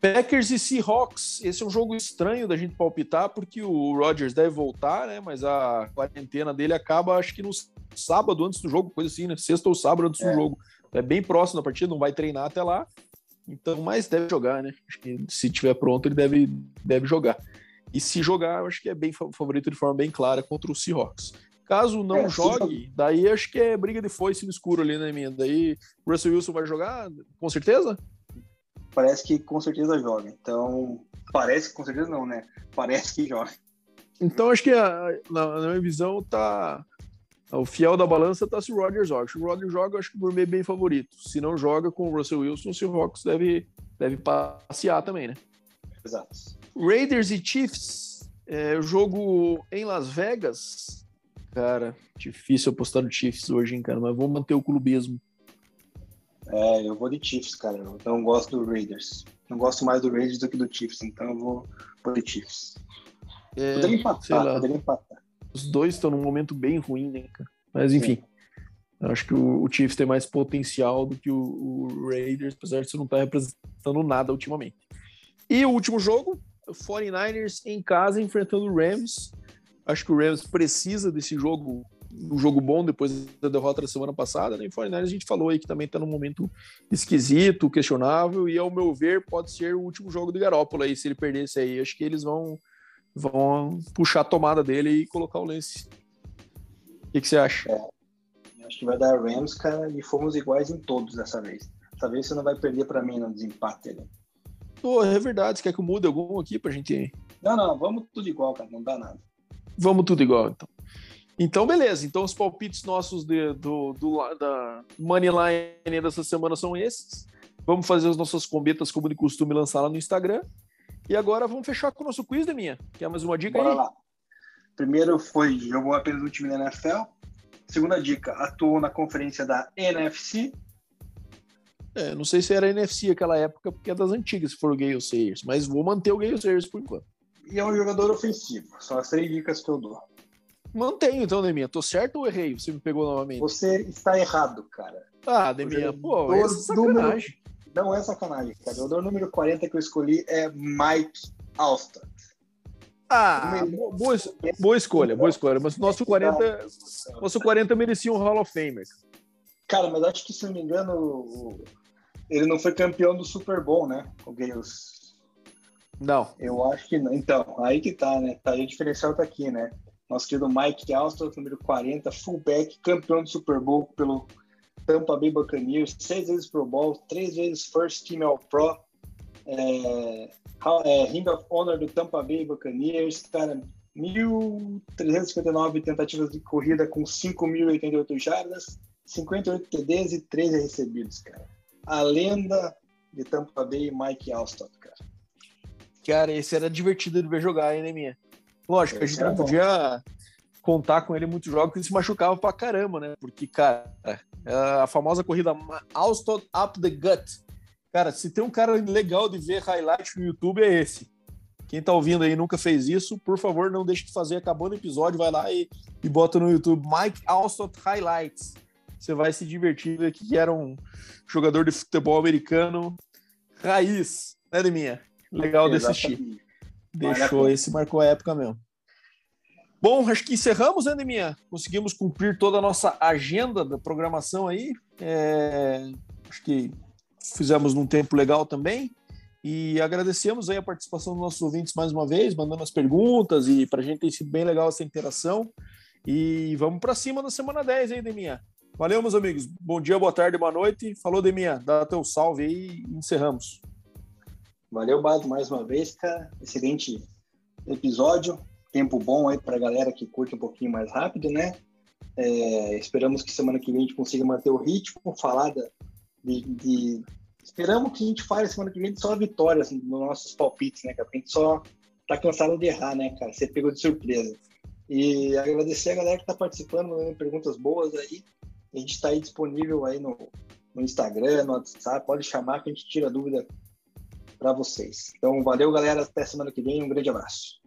Speaker 1: Packers e Seahawks, esse é um jogo estranho da gente palpitar, porque o Rodgers deve voltar, né? Mas a quarentena dele acaba, acho que no sábado antes do jogo, coisa assim, né? Sexta ou sábado antes é. do jogo. É bem próximo da partida, não vai treinar até lá. Então, mas deve jogar, né? Acho que se tiver pronto, ele deve, deve jogar. E se jogar, eu acho que é bem favorito de forma bem clara contra o Seahawks. Caso não é, jogue, daí acho que é briga de foice no escuro ali, né, minha? Daí Russell Wilson vai jogar, com certeza?
Speaker 2: parece que com certeza joga. Então, parece que com certeza não, né? Parece que joga.
Speaker 1: Então, acho que a, na, na, minha visão, tá. O fiel da balança tá se o Rodgers joga. Se o Rodgers joga, acho que o Gourmet é bem favorito. Se não joga com o Russell Wilson, o Seahawks deve, deve passear também, né?
Speaker 2: Exato.
Speaker 1: Raiders e Chiefs, é, jogo em Las Vegas. Cara, difícil apostar no Chiefs hoje, hein, cara, mas vou manter o clubismo.
Speaker 2: É, eu vou de Chiefs, cara. Eu não gosto do Raiders. Não gosto mais do Raiders do que do Chiefs, então eu vou, vou de Chiefs. É, poderia empatar, poderia empatar.
Speaker 1: Os dois estão num momento bem ruim, né, cara? Mas enfim. Acho que o, o, Chiefs tem mais potencial do que o, o Raiders, apesar de você não estar tá representando nada ultimamente. E o último jogo, o 49ers em casa enfrentando o Rams. Acho que o Rams precisa desse jogo um jogo bom depois da derrota da semana passada, né? Em 49 a gente falou aí que também está num momento esquisito, questionável, e ao meu ver pode ser o último jogo do Garópolo aí, se ele perdesse aí. Acho que eles vão, vão puxar a tomada dele e colocar o lance. O que, que você acha?
Speaker 2: É, acho que vai dar Rams, cara, e fomos iguais em todos dessa vez. Dessa vez você não vai perder para mim no desempate ali.
Speaker 1: Pô, é verdade. Você quer que eu mude algum aqui pra gente.
Speaker 2: Não, não, vamos tudo igual, cara, não dá nada.
Speaker 1: Vamos tudo igual, então. Então, beleza. Então, os palpites nossos de, do, do, da Moneyline dessa semana são esses. Vamos fazer as nossas combetas como de costume lançar lá no Instagram. E agora vamos fechar com o nosso quiz, da minha. Quer mais uma dica
Speaker 2: Bora
Speaker 1: aí?
Speaker 2: lá. Primeiro foi jogou apenas no time da NFL. Segunda dica, atuou na conferência da NFC.
Speaker 1: É, não sei se era NFC aquela época, porque é das antigas, se for o Gale Sayers, mas vou manter o Gale Sayers por enquanto.
Speaker 2: E é um jogador ofensivo. São as três dicas que eu dou.
Speaker 1: Mantenho, então, Deminha. Tô certo ou errei? Você me pegou novamente?
Speaker 2: Você está errado, cara.
Speaker 1: Ah, Deminha, pô, é sacanagem. Número...
Speaker 2: Não é sacanagem, cara. O jogador número 40 que eu escolhi é Mike Alstott.
Speaker 1: Ah, boa, boa escolha, boa escolha. Mas nosso 40, nosso 40 merecia um Hall of Famer.
Speaker 2: Cara, mas acho que, se não me engano, ele não foi campeão do Super Bowl, né? O Gales.
Speaker 1: Não.
Speaker 2: Eu acho que não. Então, aí que tá, né? Tá aí o diferencial tá aqui, né? nosso querido Mike Alstott, número 40, fullback, campeão do Super Bowl pelo Tampa Bay Buccaneers, seis vezes Pro Bowl, três vezes First Team All Pro, é, é, Ring of Honor do Tampa Bay Buccaneers, cara, 1.359 tentativas de corrida com 5.088 jardas, 58 TDs e 13 recebidos, cara. A lenda de Tampa Bay, Mike Alstott, cara.
Speaker 1: Cara, esse era divertido de ver jogar, hein, né, minha? Lógico, a gente não podia contar com ele muitos jogos, ele se machucava pra caramba, né? Porque, cara, a famosa corrida Alston Up the Gut. Cara, se tem um cara legal de ver highlight no YouTube, é esse. Quem tá ouvindo aí nunca fez isso, por favor, não deixe de fazer. Acabando o episódio, vai lá e, e bota no YouTube Mike Alston Highlights. Você vai se divertir ver que era um jogador de futebol americano raiz, né, Deminha? Legal de assistir. Deixou esse, marcou a época mesmo. Bom, acho que encerramos, né, Deminha? Conseguimos cumprir toda a nossa agenda da programação aí. É... Acho que fizemos num tempo legal também. E agradecemos aí a participação dos nossos ouvintes mais uma vez, mandando as perguntas e para a gente tem sido bem legal essa interação. E vamos para cima na semana 10 aí, Deminha. Valeu, meus amigos. Bom dia, boa tarde, boa noite. Falou, Deminha. Dá teu salve aí e encerramos.
Speaker 2: Valeu, Bato, mais uma vez, cara. Excelente episódio. Tempo bom aí para a galera que curte um pouquinho mais rápido, né? É, esperamos que semana que vem a gente consiga manter o ritmo, falar da, de, de, Esperamos que a gente fale semana que vem só vitórias assim, nos nossos palpites, né? Porque a gente só tá cansado de errar, né, cara? Você pegou de surpresa. E agradecer a galera que está participando, mandando perguntas boas aí. A gente está aí disponível aí no, no Instagram, no WhatsApp, pode chamar que a gente tira dúvida para vocês. Então, valeu, galera. Até semana que vem. Um grande abraço.